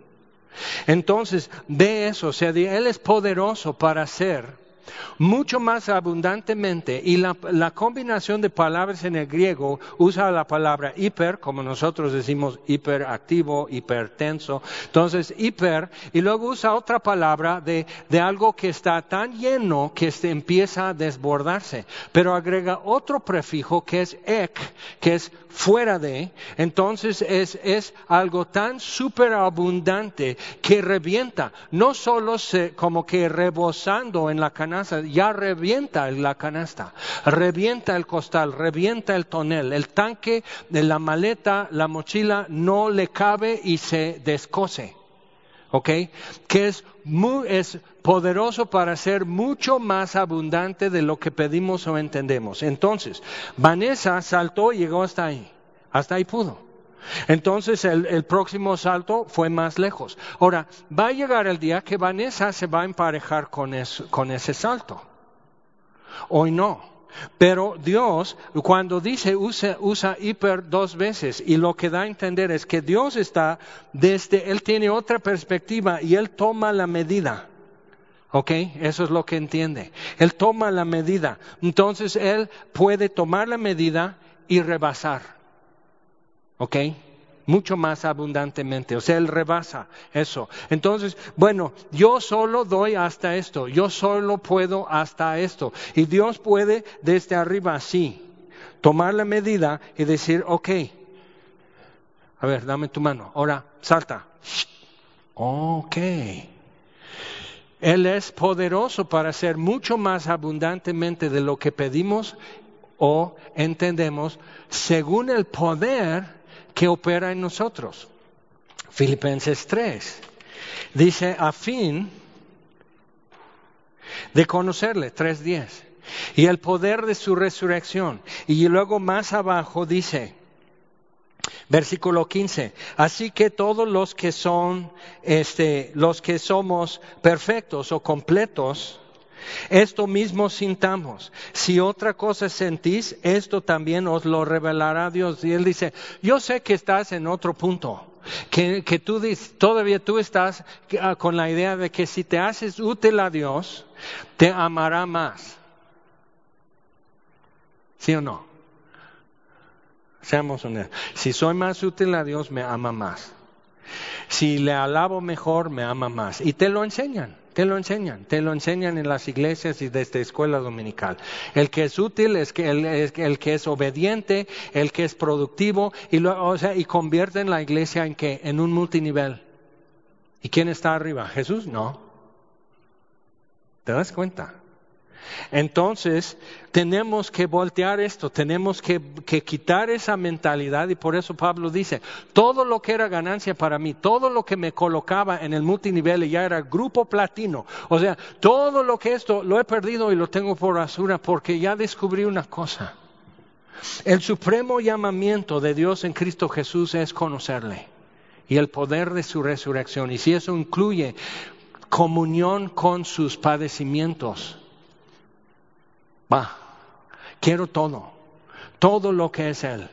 Entonces, ve eso, o sea, Él es poderoso para hacer mucho más abundantemente y la, combinación de palabras en el griego usa la palabra hiper, como nosotros decimos hiperactivo, hipertenso. Entonces, hiper, y luego usa otra palabra de, de algo que está tan lleno que se empieza a desbordarse, pero agrega otro prefijo que es ek, que es fuera de, entonces es, es algo tan superabundante que revienta, no solo se, como que rebosando en la canasta, ya revienta la canasta, revienta el costal, revienta el tonel, el tanque la maleta, la mochila no le cabe y se descose. ¿Ok? Que es, muy, es poderoso para ser mucho más abundante de lo que pedimos o entendemos. Entonces, Vanessa saltó y llegó hasta ahí. Hasta ahí pudo. Entonces el, próximo salto fue más lejos. Ahora, va a llegar el día que Vanessa se va a emparejar con, ese salto. Hoy no. Pero Dios, cuando dice usa, usa, hiper dos veces, y lo que da a entender es que Dios está desde, Él tiene otra perspectiva y Él toma la medida. ¿Ok? Eso es lo que entiende. Él toma la medida. Entonces Él puede tomar la medida y rebasar. ¿Ok? Mucho más abundantemente. O sea, Él rebasa eso. Entonces, bueno, yo solo doy hasta esto. Yo solo puedo hasta esto. Y Dios puede desde arriba así tomar la medida y decir, ok, a ver, dame tu mano. Ahora, salta. Ok. Él es poderoso para hacer mucho más abundantemente de lo que pedimos o entendemos según el poder que opera en nosotros. Filipenses 3 dice a fin de conocerle, 3.10, y el poder de su resurrección. Y luego más abajo dice, Versículo 15. Así que todos los que son, este, los que somos perfectos o completos, esto mismo sintamos. Si otra cosa sentís, esto también os lo revelará Dios. Y él dice, yo sé que estás en otro punto. Que, que tú todavía tú estás ah, con la idea de que si te haces útil a Dios, te amará más. ¿Sí o no? Seamos honestos. Si soy más útil a Dios, me ama más. Si le alabo mejor, me ama más. Y te lo enseñan. Te lo enseñan, te lo enseñan en las iglesias y desde escuela dominical. El que es útil es que el, que es obediente, el que es productivo y, lo, o sea, y convierten la iglesia en que en un multinivel. ¿Y quién está arriba? Jesús, no. ¿Te das cuenta? Entonces, tenemos que voltear esto, tenemos que, quitar esa mentalidad y por eso Pablo dice, todo lo que era ganancia para mí, todo lo que me colocaba en el multinivel ya era grupo platino, o sea, todo lo que esto lo he perdido y lo tengo por basura porque ya descubrí una cosa. El supremo llamamiento de Dios en Cristo Jesús es conocerle y el poder de su resurrección. Y si eso incluye comunión con sus padecimientos, Va, quiero todo, todo lo que es Él.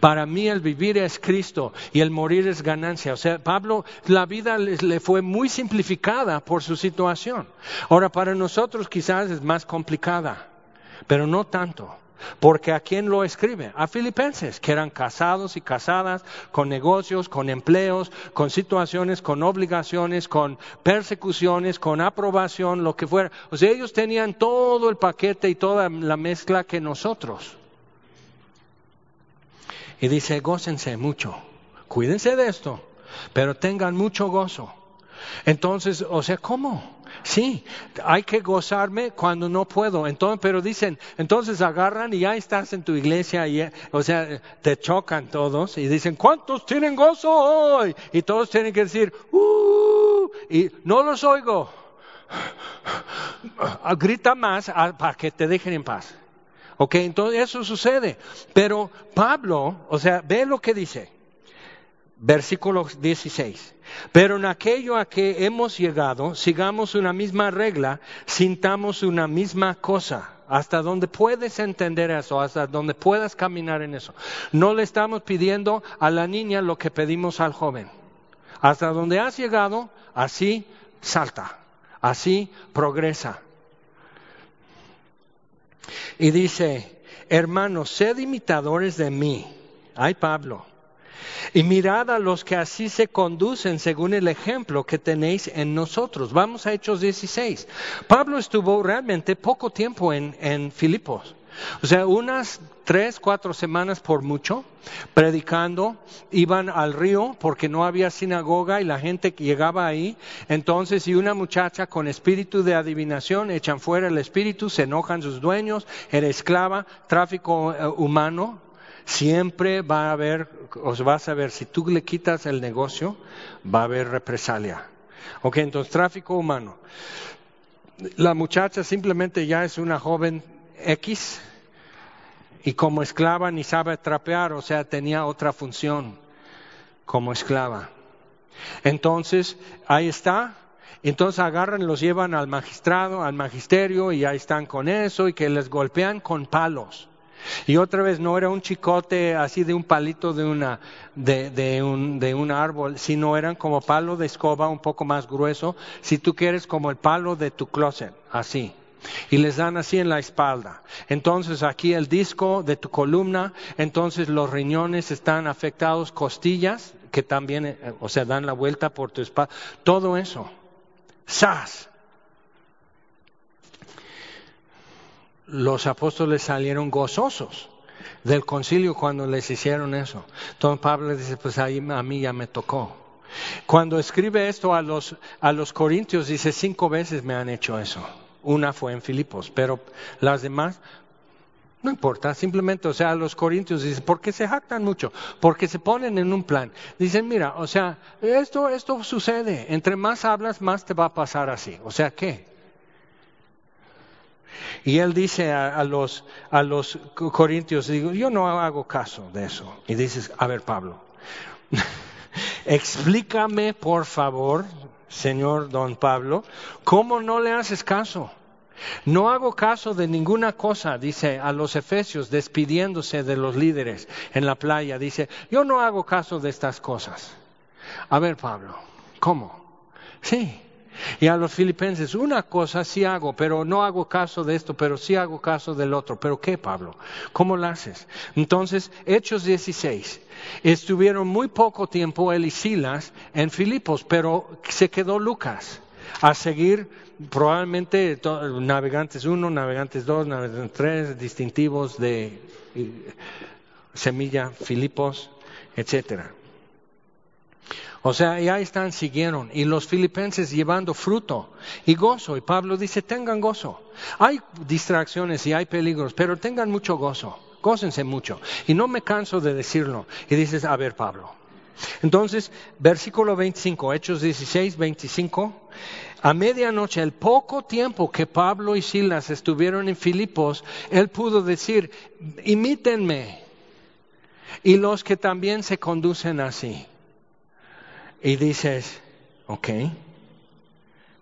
Para mí el vivir es Cristo y el morir es ganancia. O sea, Pablo, la vida le, fue muy simplificada por su situación. Ahora, para nosotros quizás es más complicada, pero no tanto. Porque a quién lo escribe? A filipenses, que eran casados y casadas, con negocios, con empleos, con situaciones, con obligaciones, con persecuciones, con aprobación, lo que fuera. O sea, ellos tenían todo el paquete y toda la mezcla que nosotros. Y dice, gócense mucho, cuídense de esto, pero tengan mucho gozo. Entonces, o sea, ¿cómo? Sí, hay que gozarme cuando no puedo. Entonces, pero dicen, entonces agarran y ya estás en tu iglesia, y, o sea, te chocan todos y dicen, ¿cuántos tienen gozo hoy? Y todos tienen que decir, ¡uh! Y no los oigo. Grita más para que te dejen en paz. Ok, entonces eso sucede. Pero Pablo, o sea, ve lo que dice. Versículo 16. Pero en aquello a que hemos llegado, sigamos una misma regla, sintamos una misma cosa. Hasta donde puedes entender eso, hasta donde puedas caminar en eso. No le estamos pidiendo a la niña lo que pedimos al joven. Hasta donde has llegado, así salta, así progresa. Y dice, hermanos, sed imitadores de mí. Ay, Pablo y mirad a los que así se conducen según el ejemplo que tenéis en nosotros. Vamos a Hechos 16. Pablo estuvo realmente poco tiempo en, Filipos. O sea, unas tres, cuatro semanas por mucho, predicando, iban al río porque no había sinagoga y la gente llegaba ahí. Entonces, y una muchacha con espíritu de adivinación, echan fuera el espíritu, se enojan sus dueños, era esclava, tráfico eh, humano, siempre va a haber, os vas a ver, si tú le quitas el negocio, va a haber represalia. Ok, entonces tráfico humano. La muchacha simplemente ya es una joven X y como esclava ni sabe trapear, o sea, tenía otra función como esclava. Entonces, ahí está. Entonces agarran, los llevan al magistrado, al magisterio y ahí están con eso y que les golpean con palos. Y otra vez no era un chicote así de un palito de, una, de, un, de un árbol, sino eran como palo de escoba un poco más grueso, si tú quieres como el palo de tu closet, así. Y les dan así en la espalda. Entonces aquí el disco de tu columna, entonces los riñones están afectados, costillas, que también, eh, o sea, dan la vuelta por tu espalda. Todo eso. ¡Sas! Los apóstoles salieron gozosos del concilio cuando les hicieron eso. Entonces Pablo dice, pues ahí a mí ya me tocó. Cuando escribe esto a los, a los corintios, dice, cinco veces me han hecho eso. Una fue en Filipos, pero las demás, no importa, simplemente, o sea, los corintios dicen, ¿por qué se jactan mucho? Porque se ponen en un plan. Dicen, mira, o sea, esto, esto sucede, entre más hablas, más te va a pasar así. O sea, ¿qué? Y él dice a, los, a los corintios, digo, yo no hago caso de eso. Y dices, a ver Pablo, explícame por favor, señor don Pablo, ¿cómo no le haces caso? No hago caso de ninguna cosa, dice a los efesios, despidiéndose de los líderes en la playa, dice, yo no hago caso de estas cosas. A ver, Pablo, ¿cómo? Sí, y a los filipenses, una cosa sí hago, pero no hago caso de esto, pero sí hago caso del otro. ¿Pero qué, Pablo? ¿Cómo lo haces? Entonces, Hechos 16. Estuvieron muy poco tiempo él y Silas en Filipos, pero se quedó Lucas a seguir probablemente navegantes 1, navegantes 2, navegantes 3, distintivos de eh, semilla, Filipos, etcétera. O sea, ya están, siguieron. Y los filipenses llevando fruto y gozo. Y Pablo dice, tengan gozo. Hay distracciones y hay peligros, pero tengan mucho gozo. Gócense mucho. Y no me canso de decirlo. Y dices, a ver, Pablo. Entonces, versículo 25, Hechos 16, 25. A medianoche, el poco tiempo que Pablo y Silas estuvieron en Filipos, él pudo decir, imítenme. Y los que también se conducen así y dices, ok,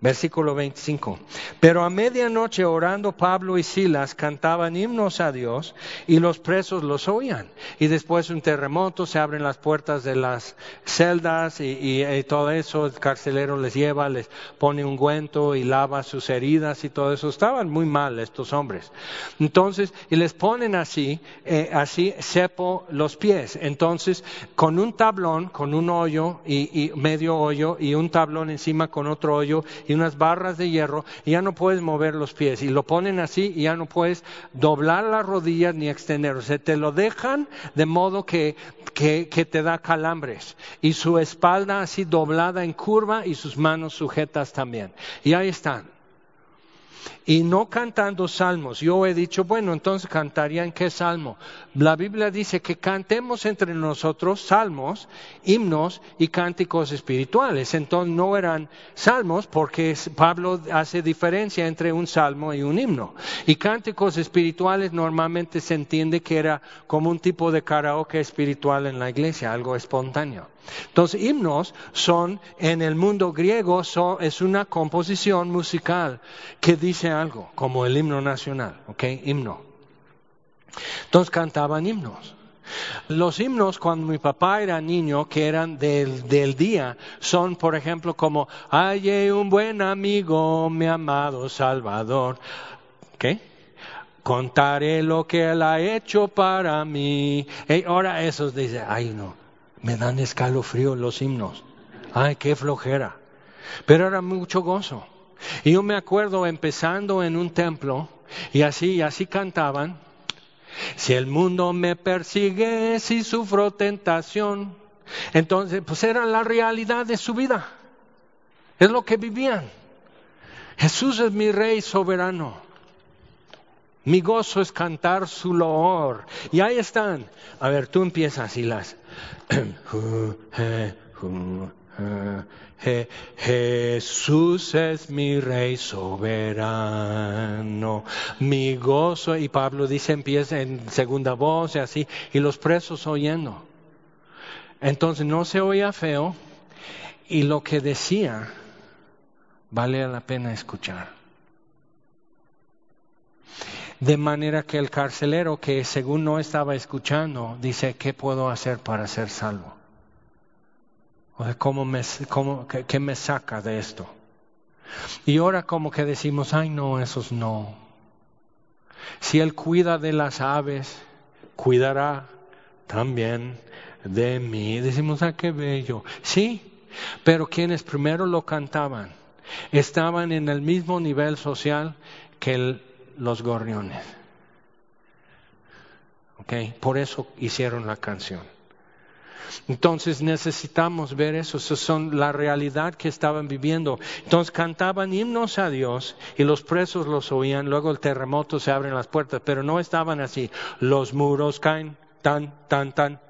Versículo 25. Pero a medianoche orando Pablo y Silas cantaban himnos a Dios y los presos los oían. Y después un terremoto, se abren las puertas de las celdas y, todo eso, el carcelero les lleva, les pone un guento y lava sus heridas y todo eso. Estaban muy mal estos hombres. Entonces, y les ponen así, eh, así cepo los pies. Entonces, con un tablón, con un hoyo y, y medio hoyo y un tablón encima con otro hoyo y unas barras de hierro y ya no puedes mover los pies. Y lo ponen así y ya no puedes doblar las rodillas ni extender. O sea, te lo dejan de modo que, que te da calambres. Y su espalda así doblada en curva y sus manos sujetas también. Y ahí están y no cantando salmos. Yo he dicho, bueno, entonces cantarían qué salmo. La Biblia dice que cantemos entre nosotros salmos, himnos y cánticos espirituales. Entonces no eran salmos porque Pablo hace diferencia entre un salmo y un himno. Y cánticos espirituales normalmente se entiende que era como un tipo de karaoke espiritual en la iglesia, algo espontáneo. Entonces, himnos son, en el mundo griego, es una composición musical que dice algo, como el himno nacional, ¿ok? Himno. Entonces cantaban himnos. Los himnos cuando mi papá era niño, que eran del, del día, son por ejemplo como, hallé un buen amigo, mi amado Salvador. ¿Qué? Contaré lo que él ha hecho para mí. Y ahora esos dice, ay no, me dan escalofrío los himnos. Ay, qué flojera. Pero era mucho gozo. Y yo me acuerdo empezando en un templo y así, y así cantaban. Si el mundo me persigue, si sufro tentación, entonces pues era la realidad de su vida. Es lo que vivían. Jesús es mi rey soberano. Mi gozo es cantar su loor. Y ahí están. A ver, tú empiezas y las. Jesús es mi rey soberano, mi gozo, y Pablo dice, empieza en segunda voz y así, y los presos oyendo. Entonces no se oía feo, y lo que decía vale la pena escuchar. De manera que el carcelero que según no estaba escuchando, dice, ¿qué puedo hacer para ser salvo? O sea, ¿cómo me, cómo, qué, me saca de esto? Y ahora como que decimos, ay no, esos no. Si Él cuida de las aves, cuidará también de mí. Decimos, ah, qué bello. Sí, pero quienes primero lo cantaban estaban en el mismo nivel social que los gorriones. Okay, por eso hicieron la canción. Entonces necesitamos ver eso, eso son la realidad que estaban viviendo. Entonces cantaban himnos a Dios y los presos los oían, luego el terremoto se abren las puertas, pero no estaban así. Los muros caen tan, tan, tan,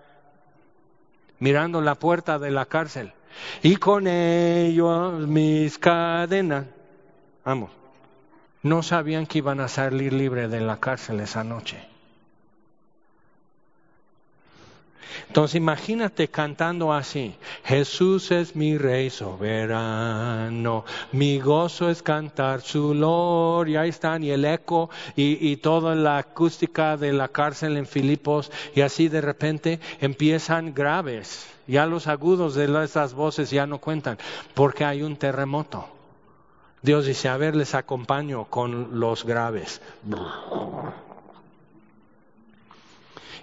mirando la puerta de la cárcel. Y con ellos mis cadenas. Vamos no sabían que iban a salir libres de la cárcel esa noche. Entonces imagínate cantando así, Jesús es mi rey soberano, mi gozo es cantar su gloria, ahí están, y el eco y, y, toda la acústica de la cárcel en Filipos, y así de repente empiezan graves, ya los agudos de esas voces ya no cuentan, porque hay un terremoto. Dios dice, a ver, les acompaño con los graves.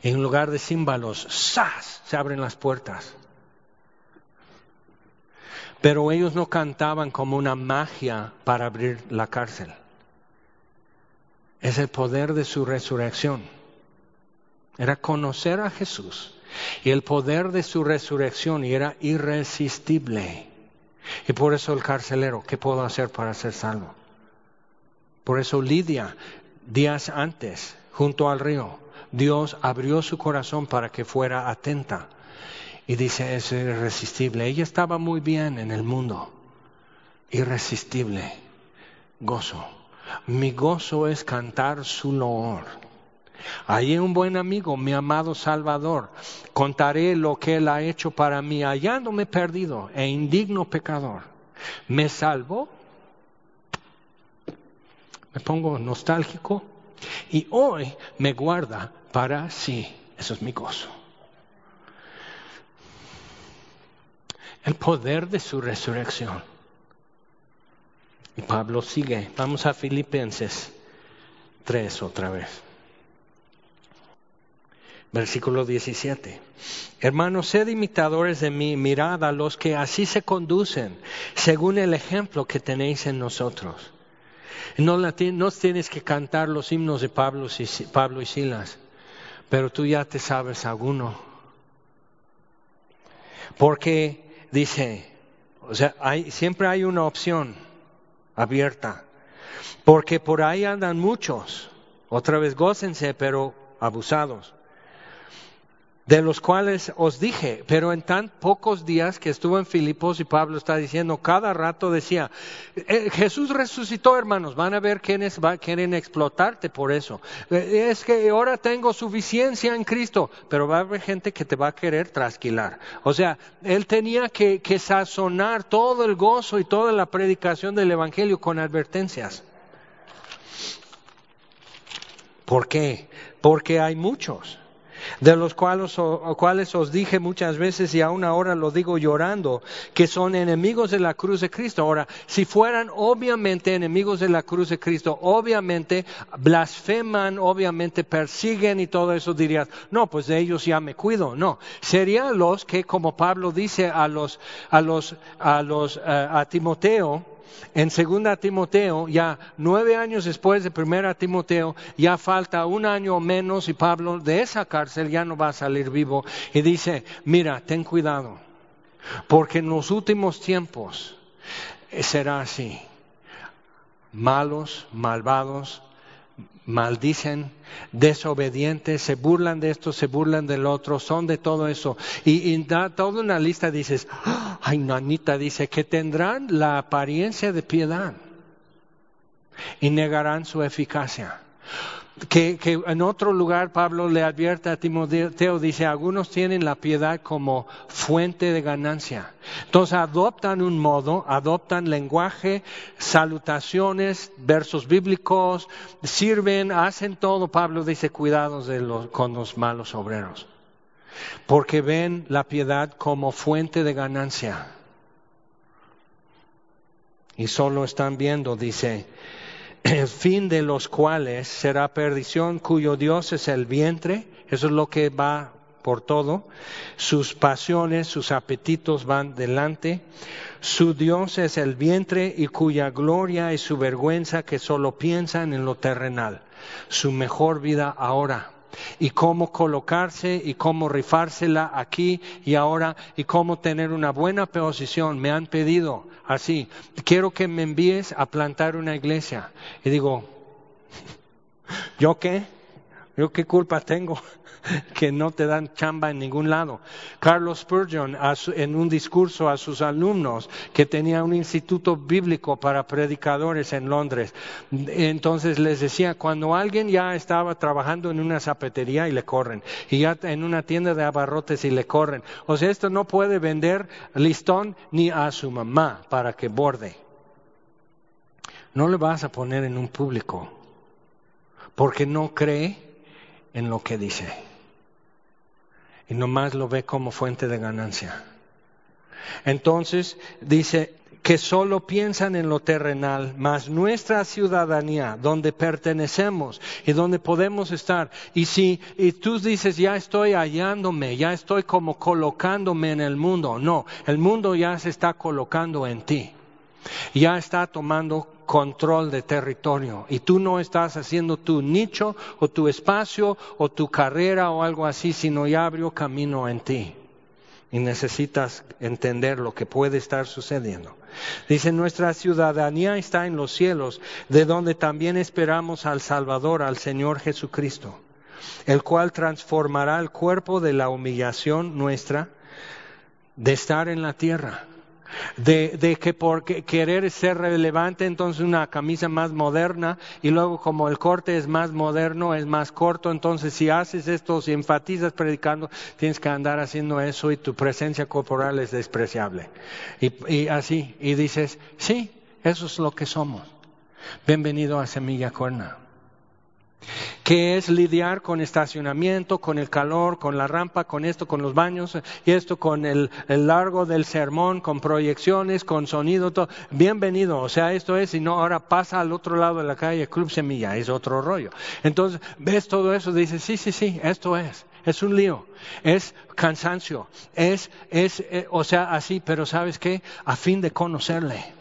En lugar de címbalos, ¡zas! se abren las puertas. Pero ellos no cantaban como una magia para abrir la cárcel. Es el poder de su resurrección. Era conocer a Jesús y el poder de su resurrección era irresistible. Y por eso el carcelero, ¿qué puedo hacer para ser salvo? Por eso Lidia, días antes, junto al río, Dios abrió su corazón para que fuera atenta. Y dice, es irresistible. Ella estaba muy bien en el mundo. Irresistible. Gozo. Mi gozo es cantar su loor. Allí un buen amigo, mi amado Salvador. Contaré lo que Él ha hecho para mí, hallándome perdido e indigno pecador. Me salvó me pongo nostálgico y hoy me guarda para sí. Eso es mi gozo. El poder de su resurrección. Y Pablo sigue. Vamos a Filipenses 3 otra vez. Versículo 17. Hermanos, sed imitadores de mí, mirad a los que así se conducen, según el ejemplo que tenéis en nosotros. No, tienes que cantar los himnos de Pablo y Silas, pero tú ya te sabes alguno. Porque dice, o sea, hay, siempre hay una opción abierta, porque por ahí andan muchos, otra vez gócense, pero abusados de los cuales os dije, pero en tan pocos días que estuvo en Filipos y Pablo está diciendo, cada rato decía, eh, Jesús resucitó hermanos, van a ver quiénes va, quieren explotarte por eso. Eh, es que ahora tengo suficiencia en Cristo, pero va a haber gente que te va a querer trasquilar. O sea, él tenía que, que sazonar todo el gozo y toda la predicación del Evangelio con advertencias. ¿Por qué? Porque hay muchos de los cuales, cuales, os dije muchas veces y aún ahora lo digo llorando, que son enemigos de la cruz de Cristo. Ahora, si fueran obviamente enemigos de la cruz de Cristo, obviamente blasfeman, obviamente persiguen y todo eso dirías, no, pues de ellos ya me cuido. No, serían los que, como Pablo dice a los, a los, a los, eh, a Timoteo, en segunda Timoteo, ya nueve años después de primera Timoteo, ya falta un año o menos y Pablo de esa cárcel ya no va a salir vivo y dice, mira, ten cuidado, porque en los últimos tiempos será así. Malos, malvados, maldicen, desobedientes, se burlan de esto, se burlan del otro, son de todo eso. Y, da toda una lista, dices, ay, Nanita dice que tendrán la apariencia de piedad y negarán su eficacia que, en otro lugar Pablo le advierte a Timoteo, dice, algunos tienen la piedad como fuente de ganancia. Entonces adoptan un modo, adoptan lenguaje, salutaciones, versos bíblicos, sirven, hacen todo. Pablo dice, cuidados con los malos obreros, porque ven la piedad como fuente de ganancia. Y solo están viendo, dice, el fin de los cuales será perdición, cuyo Dios es el vientre, eso es lo que va por todo, sus pasiones, sus apetitos van delante, su Dios es el vientre y cuya gloria y su vergüenza que solo piensan en lo terrenal, su mejor vida ahora y cómo colocarse y cómo rifársela aquí y ahora y cómo tener una buena posición. Me han pedido así, quiero que me envíes a plantar una iglesia. Y digo, ¿yo qué? ¿Yo qué culpa tengo? que no te dan chamba en ningún lado. Carlos Spurgeon, en un discurso a sus alumnos, que tenía un instituto bíblico para predicadores en Londres, entonces les decía, cuando alguien ya estaba trabajando en una zapatería y le corren, y ya en una tienda de abarrotes y le corren, o sea, esto no puede vender listón ni a su mamá para que borde. No le vas a poner en un público, porque no cree en lo que dice y nomás lo ve como fuente de ganancia. Entonces dice que solo piensan en lo terrenal, mas nuestra ciudadanía, donde pertenecemos y donde podemos estar. Y si y tú dices, ya estoy hallándome, ya estoy como colocándome en el mundo, no, el mundo ya se está colocando en ti, ya está tomando control de territorio y tú no estás haciendo tu nicho o tu espacio o tu carrera o algo así, sino ya abrió camino en ti y necesitas entender lo que puede estar sucediendo. Dice, nuestra ciudadanía está en los cielos, de donde también esperamos al Salvador, al Señor Jesucristo, el cual transformará el cuerpo de la humillación nuestra de estar en la tierra de, que por querer ser relevante, entonces una camisa más moderna y luego como el corte es más moderno, es más corto, entonces si haces esto, si enfatizas predicando, tienes que andar haciendo eso y tu presencia corporal es despreciable. Y, así, y dices, sí, eso es lo que somos. Bienvenido a Semilla Cuerna que es lidiar con estacionamiento, con el calor, con la rampa, con esto, con los baños, y esto con el, largo del sermón, con proyecciones, con sonido, todo. Bienvenido, o sea, esto es, y no, ahora pasa al otro lado de la calle, Club Semilla, es otro rollo. Entonces, ves todo eso, dices, sí, sí, sí, esto es. Es un lío, es cansancio, es, es, eh, o sea, así, pero ¿sabes qué? A fin de conocerle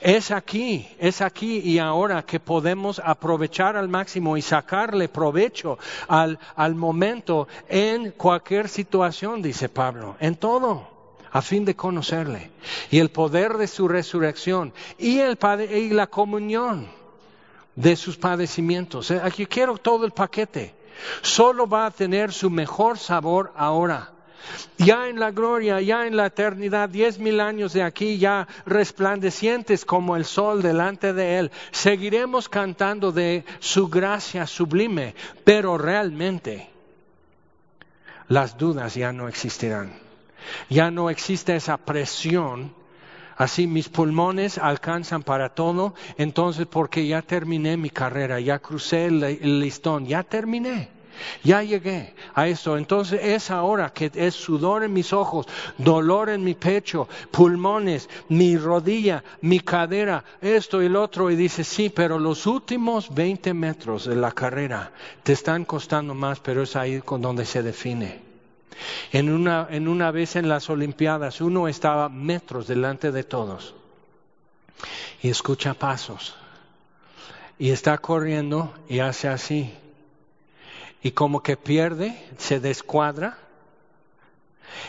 es aquí, es aquí y ahora que podemos aprovechar al máximo y sacarle provecho al, al momento en cualquier situación, dice Pablo, en todo a fin de conocerle y el poder de su resurrección y, el, y la comunión de sus padecimientos. Eh, aquí quiero todo el paquete. Solo va a tener su mejor sabor ahora ya en la gloria, ya en la eternidad, diez mil años de aquí, ya resplandecientes como el sol delante de Él, seguiremos cantando de su gracia sublime, pero realmente las dudas ya no existirán. Ya no existe esa presión. Así mis pulmones alcanzan para todo, entonces porque ya terminé mi carrera, ya crucé el listón, ya terminé. Ya llegué a esto. Entonces es ahora que es sudor en mis ojos, dolor en mi pecho, pulmones, mi rodilla, mi cadera, esto y el otro. Y dice, sí, pero los últimos 20 metros de la carrera te están costando más, pero es ahí con donde se define. En una, en una vez en las Olimpiadas uno estaba metros delante de todos y escucha pasos y está corriendo y hace así y como que pierde, se descuadra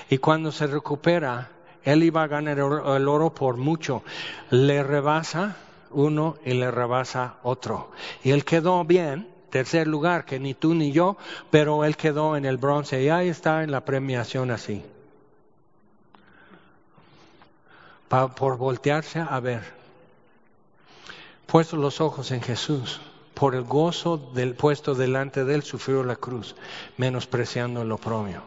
y cuando se recupera, él iba a ganar el oro por mucho, le rebasa uno y le rebasa otro. Y él quedó bien, tercer lugar, que ni tú ni yo, pero él quedó en el bronce y ahí está en la premiación así. por voltearse a ver, puesto los ojos en Jesús por el gozo del puesto delante de él, sufrió la cruz, menospreciando lo propio.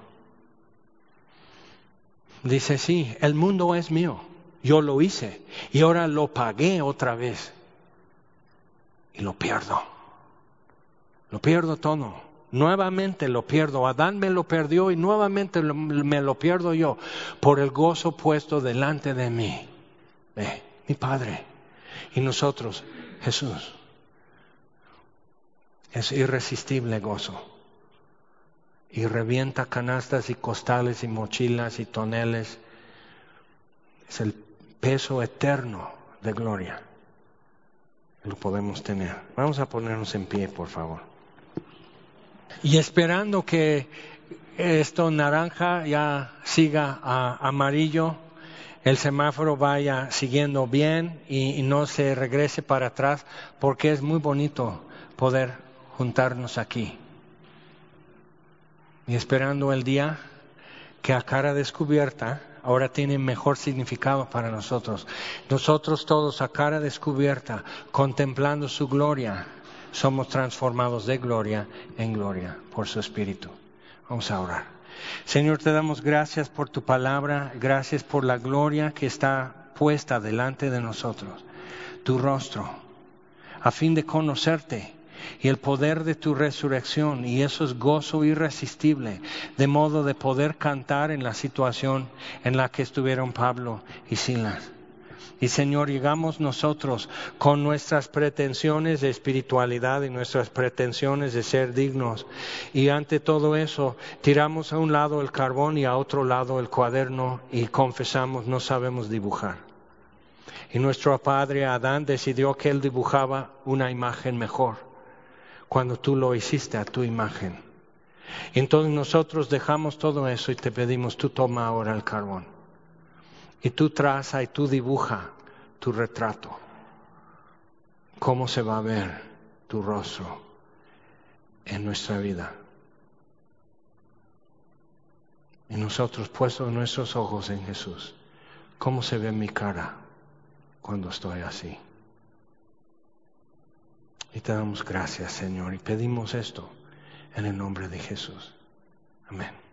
Dice, sí, el mundo es mío, yo lo hice y ahora lo pagué otra vez y lo pierdo. Lo pierdo todo. Nuevamente lo pierdo. Adán me lo perdió y nuevamente me lo pierdo yo por el gozo puesto delante de mí. mi Padre. Y nosotros, Jesús. Es irresistible gozo. Y revienta canastas y costales y mochilas y toneles. Es el peso eterno de gloria. Lo podemos tener. Vamos a ponernos en pie, por favor. Y esperando que esto naranja ya siga a amarillo, el semáforo vaya siguiendo bien y, no se regrese para atrás, porque es muy bonito poder juntarnos aquí y esperando el día que a cara descubierta ahora tiene mejor significado para nosotros. Nosotros todos a cara descubierta, contemplando su gloria, somos transformados de gloria en gloria por su Espíritu. Vamos a orar. Señor, te damos gracias por tu palabra, gracias por la gloria que está puesta delante de nosotros, tu rostro, a fin de conocerte y el poder de tu resurrección y eso es gozo irresistible, de modo de poder cantar en la situación en la que estuvieron Pablo y Silas. Y Señor, llegamos nosotros con nuestras pretensiones de espiritualidad y nuestras pretensiones de ser dignos. Y ante todo eso, tiramos a un lado el carbón y a otro lado el cuaderno y confesamos, no sabemos dibujar. Y nuestro padre Adán decidió que él dibujaba una imagen mejor cuando tú lo hiciste a tu imagen. Entonces nosotros dejamos todo eso y te pedimos, tú toma ahora el carbón. Y tú traza y tú dibuja tu retrato. ¿Cómo se va a ver tu rostro en nuestra vida? Y nosotros puestos nuestros ojos en Jesús, ¿cómo se ve mi cara cuando estoy así? Y te damos gracias, Señor, y pedimos esto en el nombre de Jesús. Amén.